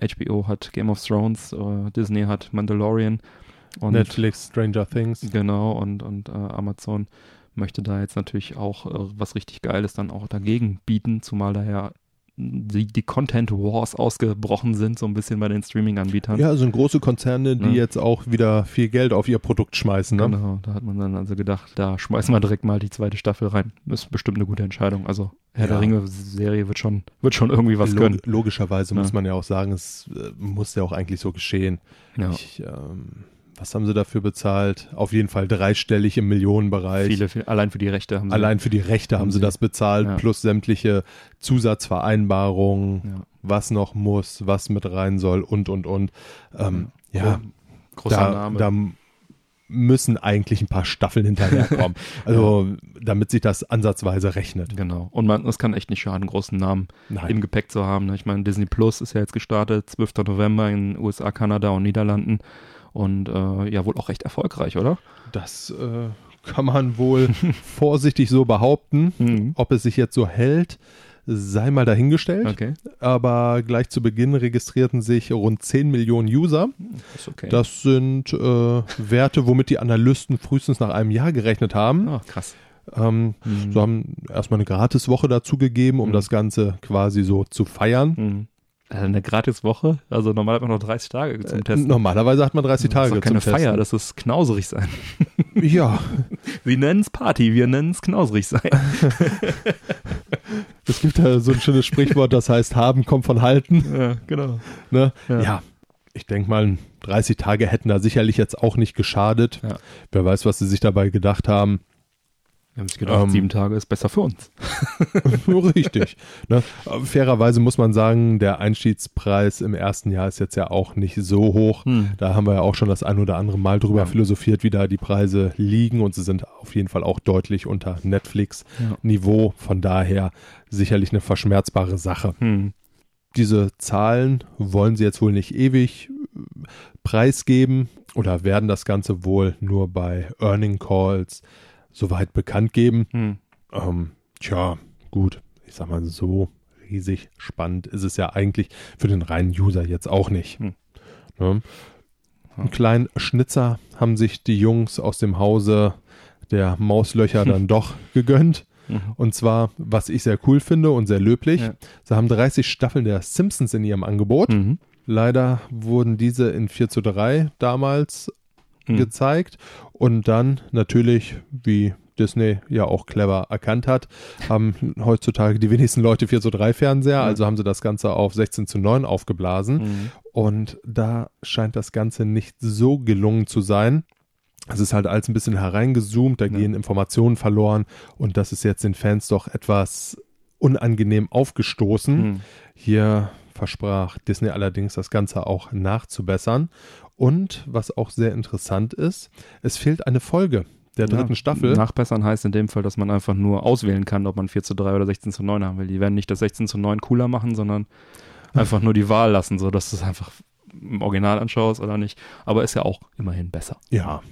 Speaker 2: HBO hat Game of Thrones, äh, Disney hat Mandalorian.
Speaker 3: Und Netflix, Stranger Things.
Speaker 2: Genau, und, und äh, Amazon möchte da jetzt natürlich auch äh, was richtig Geiles dann auch dagegen bieten, zumal daher die, die Content Wars ausgebrochen sind, so ein bisschen bei den Streaming-Anbietern.
Speaker 3: Ja, also große Konzerne, die ja. jetzt auch wieder viel Geld auf ihr Produkt schmeißen. Ne?
Speaker 2: Genau, da hat man dann also gedacht, da schmeißen wir direkt mal die zweite Staffel rein. Das ist bestimmt eine gute Entscheidung. Also Herr ja. der Ringe-Serie wird schon, wird schon irgendwie was Log können.
Speaker 3: Logischerweise ja. muss man ja auch sagen, es äh, muss ja auch eigentlich so geschehen. Ich, ähm, was haben sie dafür bezahlt? Auf jeden Fall dreistellig im Millionenbereich.
Speaker 2: Viele, viel, allein für die Rechte
Speaker 3: haben sie. Allein für die Rechte haben, haben sie, das bezahlt, ja. plus sämtliche Zusatzvereinbarungen, ja. was noch muss, was mit rein soll und, und, und. Ähm, ja,
Speaker 2: großer
Speaker 3: da,
Speaker 2: Name.
Speaker 3: Da müssen eigentlich ein paar Staffeln hinterherkommen. (laughs) Also, ja. damit sich das ansatzweise rechnet.
Speaker 2: Genau. Und man, es kann echt nicht schaden, einen großen Namen Nein. im Gepäck zu haben. Ne? Ich meine, Disney Plus ist ja jetzt gestartet, 12. November in USA, Kanada und Niederlanden und äh, ja wohl auch recht erfolgreich, oder?
Speaker 3: Das äh, kann man wohl (laughs) vorsichtig so behaupten. Mhm. Ob es sich jetzt so hält, sei mal dahingestellt.
Speaker 2: Okay.
Speaker 3: Aber gleich zu Beginn registrierten sich rund 10 Millionen User.
Speaker 2: Ist okay.
Speaker 3: Das sind äh, Werte, womit die Analysten frühestens nach einem Jahr gerechnet haben.
Speaker 2: oh, krass.
Speaker 3: Ähm,
Speaker 2: Mhm.
Speaker 3: So haben erstmal eine Gratiswoche dazu gegeben, um
Speaker 2: Mhm.
Speaker 3: das Ganze quasi so zu feiern.
Speaker 2: Mhm. Also eine Gratiswoche, also normal hat man noch 30 Tage zum
Speaker 3: Äh,
Speaker 2: Testen.
Speaker 3: Normalerweise hat man 30
Speaker 2: das ist
Speaker 3: Tage
Speaker 2: doch keine
Speaker 3: zum
Speaker 2: Feier,
Speaker 3: Testen.
Speaker 2: das ist knauserig sein. (laughs)
Speaker 3: Ja, (laughs)
Speaker 2: Sie nennen es Party, wir nennen es knauserig sein. (laughs)
Speaker 3: es gibt ja so ein schönes Sprichwort, das heißt, haben kommt von halten.
Speaker 2: ja, genau.
Speaker 3: Ne?
Speaker 2: Ja.
Speaker 3: Ja. ich denke mal, 30 Tage hätten da sicherlich jetzt auch nicht geschadet.
Speaker 2: Ja.
Speaker 3: Wer weiß, was sie sich dabei gedacht haben.
Speaker 2: Wir haben sich gedacht,
Speaker 3: Ähm.
Speaker 2: sieben Tage ist besser für uns. (laughs)
Speaker 3: Richtig. Ne? Fairerweise muss man sagen, der Einstiegspreis im ersten Jahr ist jetzt ja auch nicht so hoch.
Speaker 2: Hm.
Speaker 3: Da haben wir ja auch schon das ein oder andere Mal drüber
Speaker 2: Ja.
Speaker 3: philosophiert, wie da die Preise liegen und sie sind auf jeden Fall auch deutlich unter Netflix-Niveau. Von daher sicherlich eine verschmerzbare Sache.
Speaker 2: Hm.
Speaker 3: Diese Zahlen wollen sie jetzt wohl nicht ewig äh, preisgeben oder werden das Ganze wohl nur bei Earning Calls soweit bekannt geben.
Speaker 2: Hm.
Speaker 3: Ähm, tja, gut, ich sag mal, so riesig spannend ist es ja eigentlich für den reinen User jetzt auch nicht.
Speaker 2: Hm.
Speaker 3: Ne? Einen kleinen Schnitzer haben sich die Jungs aus dem Hause der Mauslöcher dann (laughs) doch gegönnt.
Speaker 2: Mhm.
Speaker 3: Und zwar, was ich sehr cool finde und sehr löblich,
Speaker 2: Ja.
Speaker 3: sie haben 30 Staffeln der Simpsons in ihrem Angebot.
Speaker 2: Mhm.
Speaker 3: Leider wurden diese in 4 zu 3 damals
Speaker 2: Mhm.
Speaker 3: gezeigt und dann natürlich, wie Disney ja auch clever erkannt hat, haben heutzutage die wenigsten Leute 4 zu 3 Fernseher,
Speaker 2: Ja.
Speaker 3: also haben sie das Ganze auf 16 zu 9 aufgeblasen
Speaker 2: Mhm.
Speaker 3: und da scheint das Ganze nicht so gelungen zu sein. Es ist halt alles ein bisschen hereingezoomt, da
Speaker 2: Ja.
Speaker 3: gehen Informationen verloren und das ist jetzt den Fans doch etwas unangenehm aufgestoßen.
Speaker 2: Mhm.
Speaker 3: Hier versprach Disney allerdings, das Ganze auch nachzubessern. Und was auch sehr interessant ist, es fehlt eine Folge der dritten
Speaker 2: Ja,
Speaker 3: Staffel.
Speaker 2: Nachbessern heißt in dem Fall, dass man einfach nur auswählen kann, ob man 4 zu 3 oder 16 zu 9 haben will. Die werden nicht das 16 zu 9 cooler machen, sondern (laughs) einfach nur die Wahl lassen, so dass du es einfach im Original anschaust oder nicht. Aber ist ja auch immerhin besser.
Speaker 3: Ja.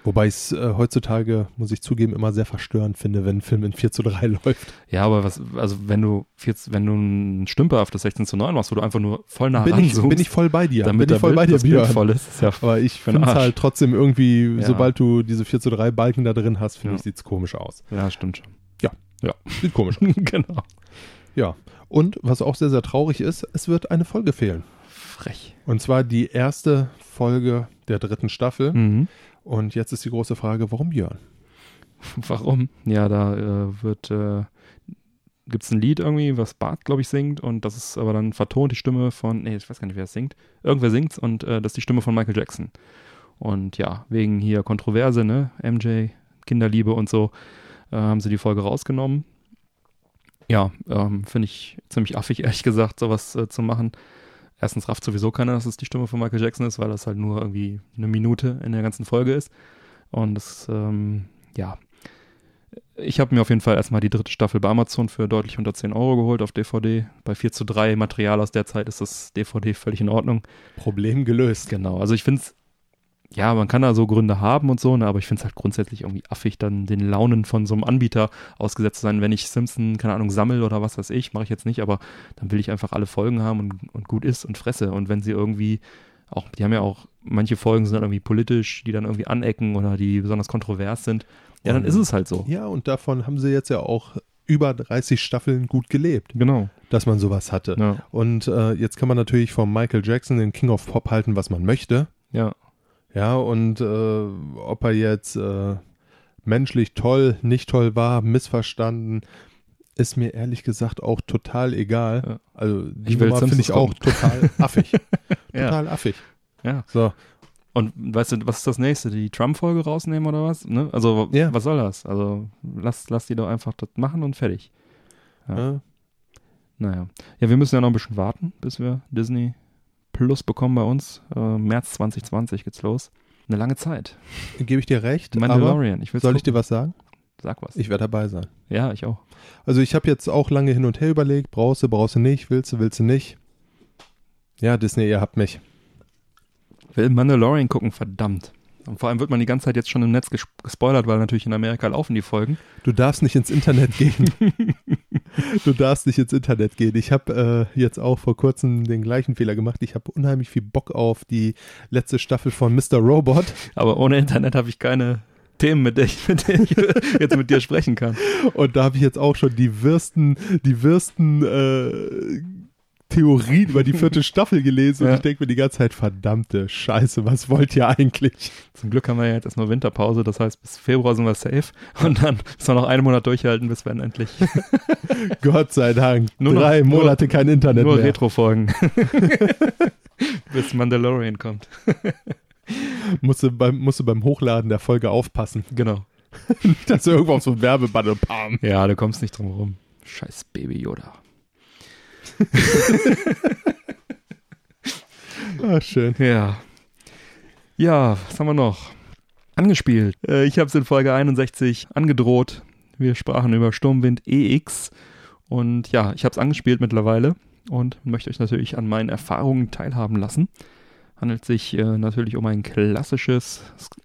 Speaker 2: Ja.
Speaker 3: Wobei ich es äh, heutzutage, muss ich zugeben, immer sehr verstörend finde, wenn ein Film in 4 zu 3 (laughs) läuft.
Speaker 2: Ja, aber was, also wenn du 4, wenn du einen Stümper auf das 16 zu 9 machst, wo du einfach nur voll nah
Speaker 3: bin, ich,
Speaker 2: ranzoomst,
Speaker 3: bin ich voll bei dir.
Speaker 2: damit
Speaker 3: bin ich voll
Speaker 2: der
Speaker 3: bei
Speaker 2: Bild,
Speaker 3: dir,
Speaker 2: das Bild voll ist, ist ja
Speaker 3: Aber ich finde es halt trotzdem irgendwie,
Speaker 2: Ja.
Speaker 3: sobald du diese 4 zu 3 Balken da drin hast, finde
Speaker 2: Ja.
Speaker 3: ich, sieht es komisch aus.
Speaker 2: Ja, stimmt schon.
Speaker 3: Sieht komisch (laughs) aus.
Speaker 2: genau.
Speaker 3: ja. Und was auch sehr, sehr traurig ist, es wird eine Folge fehlen.
Speaker 2: Frech.
Speaker 3: Und zwar die erste Folge der dritten Staffel.
Speaker 2: Mhm.
Speaker 3: Und jetzt ist die große Frage, warum Björn? (laughs)
Speaker 2: Warum? Ja, da äh, wird, äh, gibt es ein Lied irgendwie, was Bart, glaube ich, singt und das ist aber dann vertont die Stimme von, nee, ich weiß gar nicht, wer es singt. Irgendwer singt's und äh, das ist die Stimme von Michael Jackson. Und ja, wegen hier Kontroverse, ne, MJ, Kinderliebe und so, äh, haben sie die Folge rausgenommen. Ja, ähm, finde ich ziemlich affig, (laughs) ehrlich gesagt, sowas äh, zu machen. Erstens rafft sowieso keiner, dass es die Stimme von Michael Jackson ist, weil das halt nur irgendwie eine Minute in der ganzen Folge ist. Und das, ähm, ja, ich habe mir auf jeden Fall erstmal die dritte Staffel bei Amazon für deutlich unter 10 Euro geholt auf DVD. Bei 4 zu 3 Material aus der Zeit ist das DVD völlig in Ordnung.
Speaker 3: Problem gelöst.
Speaker 2: Genau, also ich finde es, ja, man kann da so Gründe haben und so, ne, aber ich finde es halt grundsätzlich irgendwie affig, dann den Launen von so einem Anbieter ausgesetzt zu sein. Wenn ich Simpson, keine Ahnung, sammel oder was weiß ich, mache ich jetzt nicht, aber dann will ich einfach alle Folgen haben und, und gut ist und fresse. Und wenn sie irgendwie auch, die haben ja auch, manche Folgen sind dann irgendwie politisch, die dann irgendwie anecken oder die besonders kontrovers sind, ja, dann ist es halt so.
Speaker 3: Ja, und davon haben sie jetzt ja auch über 30 Staffeln gut gelebt,
Speaker 2: Genau.
Speaker 3: dass man sowas hatte.
Speaker 2: Ja.
Speaker 3: Und äh, jetzt kann man natürlich von Michael Jackson, den King of Pop, halten, was man möchte.
Speaker 2: Ja.
Speaker 3: Ja, und äh, ob er jetzt äh, menschlich toll, nicht toll war, missverstanden, ist mir ehrlich gesagt auch total egal.
Speaker 2: Ja.
Speaker 3: Also die
Speaker 2: Ich
Speaker 3: Nummer finde ich auch (laughs) total affig.
Speaker 2: Ja.
Speaker 3: Total affig.
Speaker 2: Ja.
Speaker 3: So,
Speaker 2: Und weißt du, was ist das nächste? Die Trump-Folge rausnehmen oder was? Ne? Also,
Speaker 3: Ja.
Speaker 2: was soll das? Also, lass, lass die doch einfach das machen und fertig. Ja. Naja. Ja, wir müssen ja noch ein bisschen warten, bis wir Disney Plus bekommen bei uns. Äh, März 2020 geht's los. Eine lange Zeit.
Speaker 3: gebe ich dir recht.
Speaker 2: Mandalorian. Ich
Speaker 3: soll ich dir
Speaker 2: gucken.
Speaker 3: was sagen?
Speaker 2: Sag was.
Speaker 3: Ich werde dabei sein.
Speaker 2: ja, ich auch.
Speaker 3: Also ich habe jetzt auch lange hin und her überlegt, brauchst du, brauchst du nicht, willst du, willst du nicht. Ja, Disney, ihr habt mich.
Speaker 2: Will Mandalorian gucken, verdammt. Und vor allem wird man die ganze Zeit jetzt schon im Netz ges gespoilert, weil natürlich in Amerika laufen die Folgen.
Speaker 3: Du darfst nicht ins Internet gehen. (laughs) du darfst nicht ins Internet gehen. Ich habe äh, jetzt auch vor kurzem den gleichen Fehler gemacht. Ich habe unheimlich viel Bock auf die letzte Staffel von Mr. Robot.
Speaker 2: Aber ohne Internet habe ich keine Themen, mit denen ich, mit denen ich (laughs) jetzt mit dir sprechen kann.
Speaker 3: Und da habe ich jetzt auch schon die Würsten, die Würsten äh, Theorien über die vierte (laughs) Staffel gelesen
Speaker 2: Ja.
Speaker 3: und ich denke mir die ganze Zeit, verdammte Scheiße, was wollt ihr eigentlich?
Speaker 2: Zum Glück haben wir ja jetzt erstmal Winterpause, das heißt bis Februar sind wir safe und dann müssen wir noch einen Monat durchhalten, bis wir dann endlich (laughs) (laughs)
Speaker 3: Gott sei Dank.
Speaker 2: Nur noch-
Speaker 3: Drei
Speaker 2: nur-
Speaker 3: Monate kein Internet
Speaker 2: nur
Speaker 3: mehr.
Speaker 2: Retro-Folgen. bis Mandalorian kommt.
Speaker 3: Musst du, beim, musst du beim Hochladen der Folge aufpassen.
Speaker 2: Genau.
Speaker 3: Dass du irgendwo auf so ein Werbeband und pam.
Speaker 2: Ja, du kommst nicht drum rum. Scheiß Baby Yoda.
Speaker 3: Ah, schön.
Speaker 2: Ja. Ja, was haben wir noch? Angespielt. Äh, ich habe es in Folge 61 angedroht. Wir sprachen über Sturmwind EX. Und ja, ich habe es angespielt mittlerweile und möchte euch natürlich an meinen Erfahrungen teilhaben lassen. Handelt sich äh, natürlich um ein klassisches,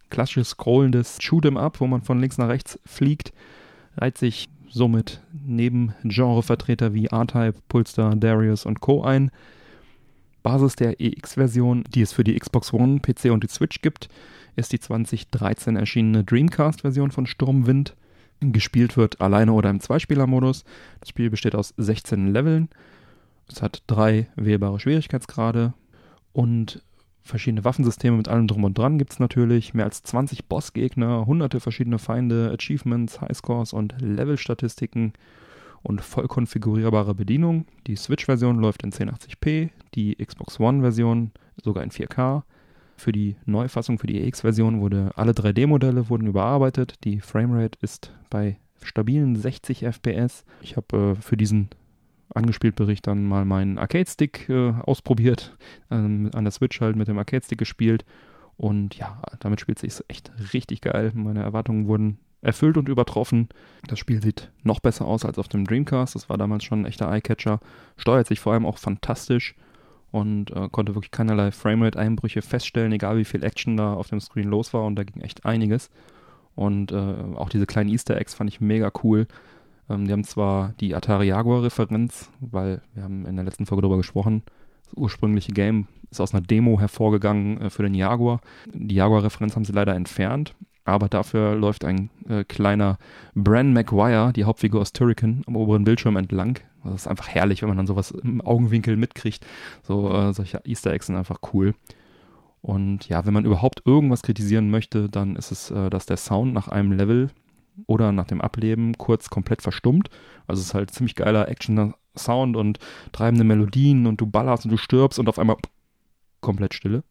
Speaker 2: klassisches scrollendes Shoot'em Up, wo man von links nach rechts fliegt. Reiht sich somit neben Genrevertreter wie R-Type, Pulsar, Darius und Co. ein. Basis der EX-Version, die es für die Xbox One, PC und die Switch gibt, ist die 2013 erschienene Dreamcast-Version von Sturmwind. Gespielt wird alleine oder im Zweispieler-Modus. Das Spiel besteht aus 16 Leveln. Es hat drei wählbare Schwierigkeitsgrade und verschiedene Waffensysteme mit allem drum und dran gibt es natürlich. Mehr als 20 Bossgegner, hunderte verschiedene Feinde, Achievements, Highscores und Levelstatistiken und voll konfigurierbare Bedienung. Die Switch-Version läuft in 1080p, die Xbox One-Version sogar in 4K. Für die Neufassung, für die EX-Version wurde alle 3D-Modelle wurden überarbeitet. Die Framerate ist bei stabilen 60 FPS. Ich habe äh, für diesen angespielt Bericht dann mal meinen Arcade-Stick äh, ausprobiert, ähm, an der Switch halt mit dem Arcade-Stick gespielt und ja, damit spielt sich echt richtig geil. Meine Erwartungen wurden erfüllt und übertroffen. Das Spiel sieht noch besser aus als auf dem Dreamcast. Das war damals schon ein echter Eyecatcher. Steuert sich vor allem auch fantastisch und äh, konnte wirklich keinerlei Framerate-Einbrüche feststellen, egal wie viel Action da auf dem Screen los war. Und da ging echt einiges. Und äh, auch diese kleinen Easter Eggs fand ich mega cool. Ähm, die haben zwar die Atari Jaguar-Referenz, weil wir haben in der letzten Folge darüber gesprochen. Das ursprüngliche Game ist aus einer Demo hervorgegangen äh, für den Jaguar. Die Jaguar-Referenz haben sie leider entfernt. Aber dafür läuft ein äh, kleiner Bran McGuire, die Hauptfigur aus Turrican, am oberen Bildschirm entlang. Das ist einfach herrlich, wenn man dann sowas im Augenwinkel mitkriegt. So äh, solche Easter Eggs sind einfach cool. Und ja, wenn man überhaupt irgendwas kritisieren möchte, dann ist es, äh, dass der Sound nach einem Level oder nach dem Ableben kurz komplett verstummt. Also es ist halt ziemlich geiler Action-Sound und treibende Melodien und du ballerst und du stirbst und auf einmal komplett Stille.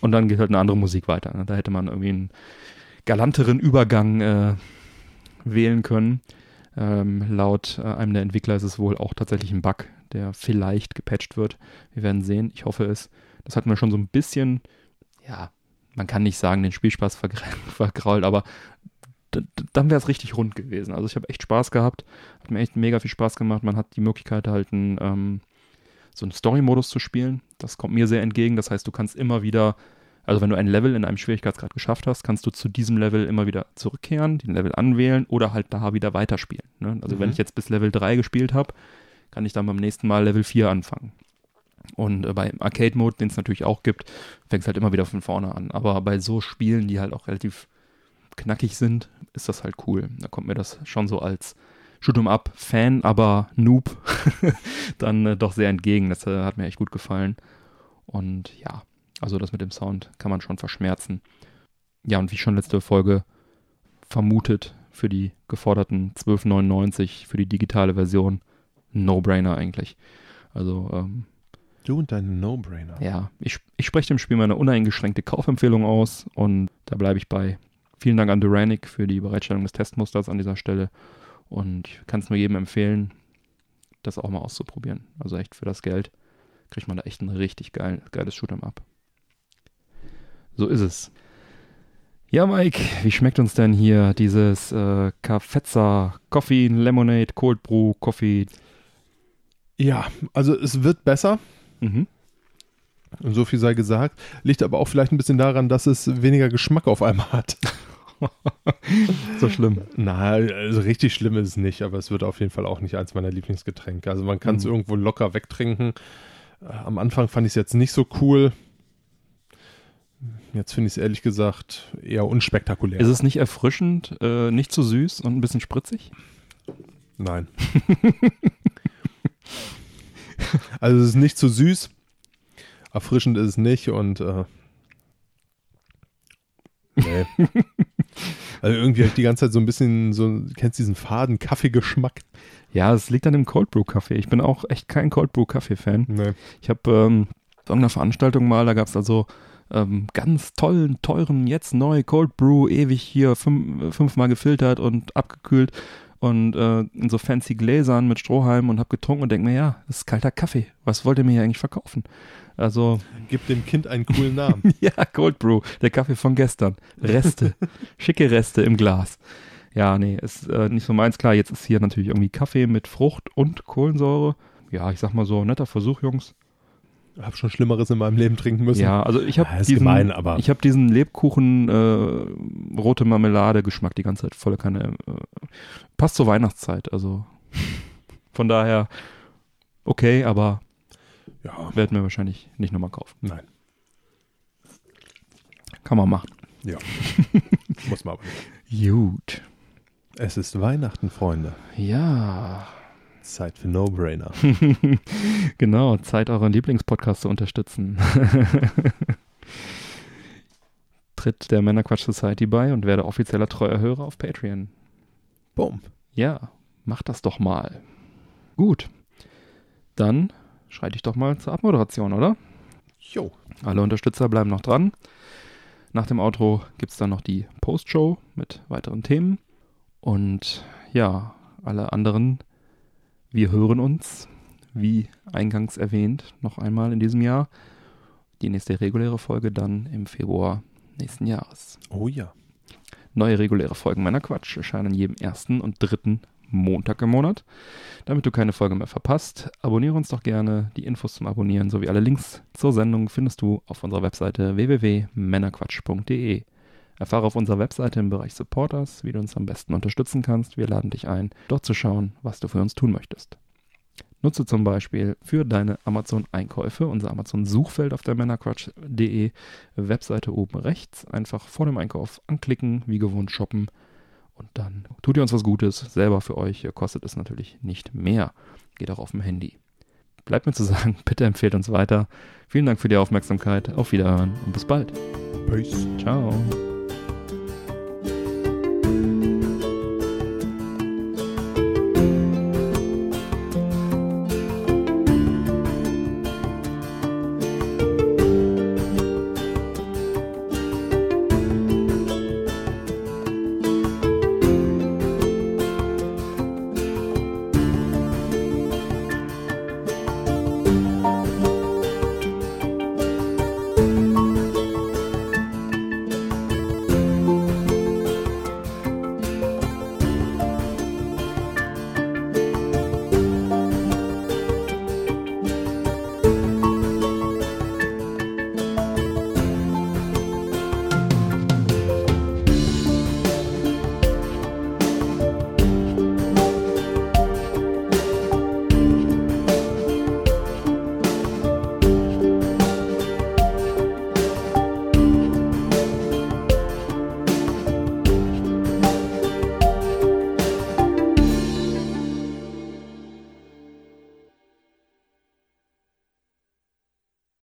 Speaker 2: Und dann geht halt eine andere Musik weiter. ne? Da hätte man irgendwie einen galanteren Übergang äh, wählen können. Ähm, laut äh, einem der Entwickler ist es wohl auch tatsächlich ein Bug, der vielleicht gepatcht wird. Wir werden sehen. Ich hoffe es. Das hat mir schon so ein bisschen, ja, man kann nicht sagen, den Spielspaß vergra (laughs) vergrault, aber dann wäre es richtig rund gewesen. Also ich habe echt Spaß gehabt, hat mir echt mega viel Spaß gemacht. Man hat die Möglichkeit halt einen, ähm, so einen Story-Modus zu spielen. Das kommt mir sehr entgegen. Das heißt, du kannst immer wieder, also wenn du ein Level in einem Schwierigkeitsgrad geschafft hast, kannst du zu diesem Level immer wieder zurückkehren, den Level anwählen oder halt da wieder weiterspielen. Ne? Also wenn
Speaker 3: Mhm.
Speaker 2: ich jetzt bis Level 3 gespielt habe, kann ich dann beim nächsten Mal Level 4 anfangen. Und äh, beim Arcade-Mode, den es natürlich auch gibt, fängt es halt immer wieder von vorne an. Aber bei so Spielen, die halt auch relativ knackig sind, ist das halt cool. Da kommt mir das schon so als Shoot'em Up Fan, aber Noob (laughs) dann äh, doch sehr entgegen. Das äh, hat mir echt gut gefallen. Und ja, also das mit dem Sound kann man schon verschmerzen. Ja, und wie schon letzte Folge vermutet, für die geforderten 12,99 für die digitale Version, No-Brainer eigentlich. Also ähm,
Speaker 3: Du und deine No-Brainer.
Speaker 2: ja, ich, ich spreche dem Spiel meine uneingeschränkte Kaufempfehlung aus und da bleibe ich bei. Vielen Dank an Duranic für die Bereitstellung des Testmusters an dieser Stelle und ich kann es nur jedem empfehlen, das auch mal auszuprobieren. Also echt für das Geld kriegt man da echt ein richtig geil, geiles Shoot'em Up. So ist es. Ja, Mike, wie schmeckt uns denn hier dieses äh, Cafezza Coffee, Lemonade, Cold Brew, Coffee?
Speaker 3: Ja, also es wird besser.
Speaker 2: Mhm.
Speaker 3: Und so viel sei gesagt. Liegt aber auch vielleicht ein bisschen daran, dass es weniger Geschmack auf einmal hat. (laughs) (laughs)
Speaker 2: so schlimm.
Speaker 3: Na, also richtig schlimm ist es nicht, aber es wird auf jeden Fall auch nicht eins meiner Lieblingsgetränke. Also man kann es
Speaker 2: Mhm.
Speaker 3: irgendwo locker wegtrinken. Äh, Am Anfang fand ich es jetzt nicht so cool. Jetzt finde ich es ehrlich gesagt eher unspektakulär.
Speaker 2: Ist es nicht erfrischend, äh, nicht zu süß und ein bisschen spritzig?
Speaker 3: Nein. (laughs) also es ist nicht zu süß. Erfrischend ist es nicht und äh, nee. (laughs) Also irgendwie habe ich die ganze Zeit so ein bisschen so, kennst du diesen faden Kaffeegeschmack?
Speaker 2: Ja, es liegt an dem Cold Brew Kaffee. Ich bin auch echt kein Cold Brew Kaffee Fan.
Speaker 3: Nee.
Speaker 2: Ich habe ähm, auf irgendeiner Veranstaltung mal, da gab es also ähm, ganz tollen, teuren, jetzt neu Cold Brew, ewig hier fünf, fünfmal gefiltert und abgekühlt und äh, in so fancy Gläsern mit Strohhalm und habe getrunken und denke mir, ja, das ist kalter Kaffee. Was wollt ihr mir hier eigentlich verkaufen? Also,
Speaker 3: Gib dem Kind einen coolen Namen. (laughs)
Speaker 2: ja, Cold Brew, der Kaffee von gestern. Reste, (laughs) schicke Reste im Glas. Ja, nee, ist äh, nicht so meins. Klar, jetzt ist hier natürlich irgendwie Kaffee mit Frucht und Kohlensäure. Ja, ich sag mal so, netter Versuch, Jungs.
Speaker 3: Hab schon Schlimmeres in meinem Leben trinken müssen.
Speaker 2: Ja, also ich habe
Speaker 3: Ja,
Speaker 2: diesen,
Speaker 3: gemein, aber-
Speaker 2: ich habe diesen Lebkuchen äh, rote Marmelade Geschmack die ganze Zeit volle Kanne. Äh, passt zur Weihnachtszeit, also (laughs) von daher okay, aber
Speaker 3: ja.
Speaker 2: werden wir wahrscheinlich nicht nochmal kaufen.
Speaker 3: Nein.
Speaker 2: Kann man machen.
Speaker 3: Ja. (laughs) Muss man aber nicht.
Speaker 2: Gut.
Speaker 3: Es ist Weihnachten, Freunde.
Speaker 2: Ja.
Speaker 3: Zeit für No-Brainer. (laughs)
Speaker 2: genau, Zeit, euren Lieblingspodcast zu unterstützen. (laughs) Tritt der Männerquatsch Society bei und werde offizieller treuer Hörer auf Patreon.
Speaker 3: Boom.
Speaker 2: Ja, mach das doch mal. Gut. Dann schreite ich doch mal zur Abmoderation, oder?
Speaker 3: Jo.
Speaker 2: Alle Unterstützer bleiben noch dran. Nach dem Outro gibt es dann noch die Postshow mit weiteren Themen. Und ja, alle anderen, wir hören uns, wie eingangs erwähnt, noch einmal in diesem Jahr. Die nächste reguläre Folge dann im Februar nächsten Jahres.
Speaker 3: Oh ja.
Speaker 2: Neue reguläre Folgen meiner Quatsch erscheinen jedem ersten und dritten Montag im Monat. Damit du keine Folge mehr verpasst, abonniere uns doch gerne. Die Infos zum Abonnieren sowie alle Links zur Sendung findest du auf unserer Webseite www.männerquatsch.de. Erfahre auf unserer Webseite im Bereich Supporters, wie du uns am besten unterstützen kannst. Wir laden dich ein, dort zu schauen, was du für uns tun möchtest. Nutze zum Beispiel für deine Amazon-Einkäufe unser Amazon-Suchfeld auf der männerquatsch.de Webseite oben rechts. Einfach vor dem Einkauf anklicken, wie gewohnt shoppen und dann tut ihr uns was Gutes, selber für euch, kostet es natürlich nicht mehr. Geht auch auf dem Handy. Bleibt mir zu sagen, (laughs) bitte empfehlt uns weiter. Vielen Dank für die Aufmerksamkeit, auf Wiederhören und bis bald.
Speaker 3: Peace.
Speaker 2: Ciao. Thank you.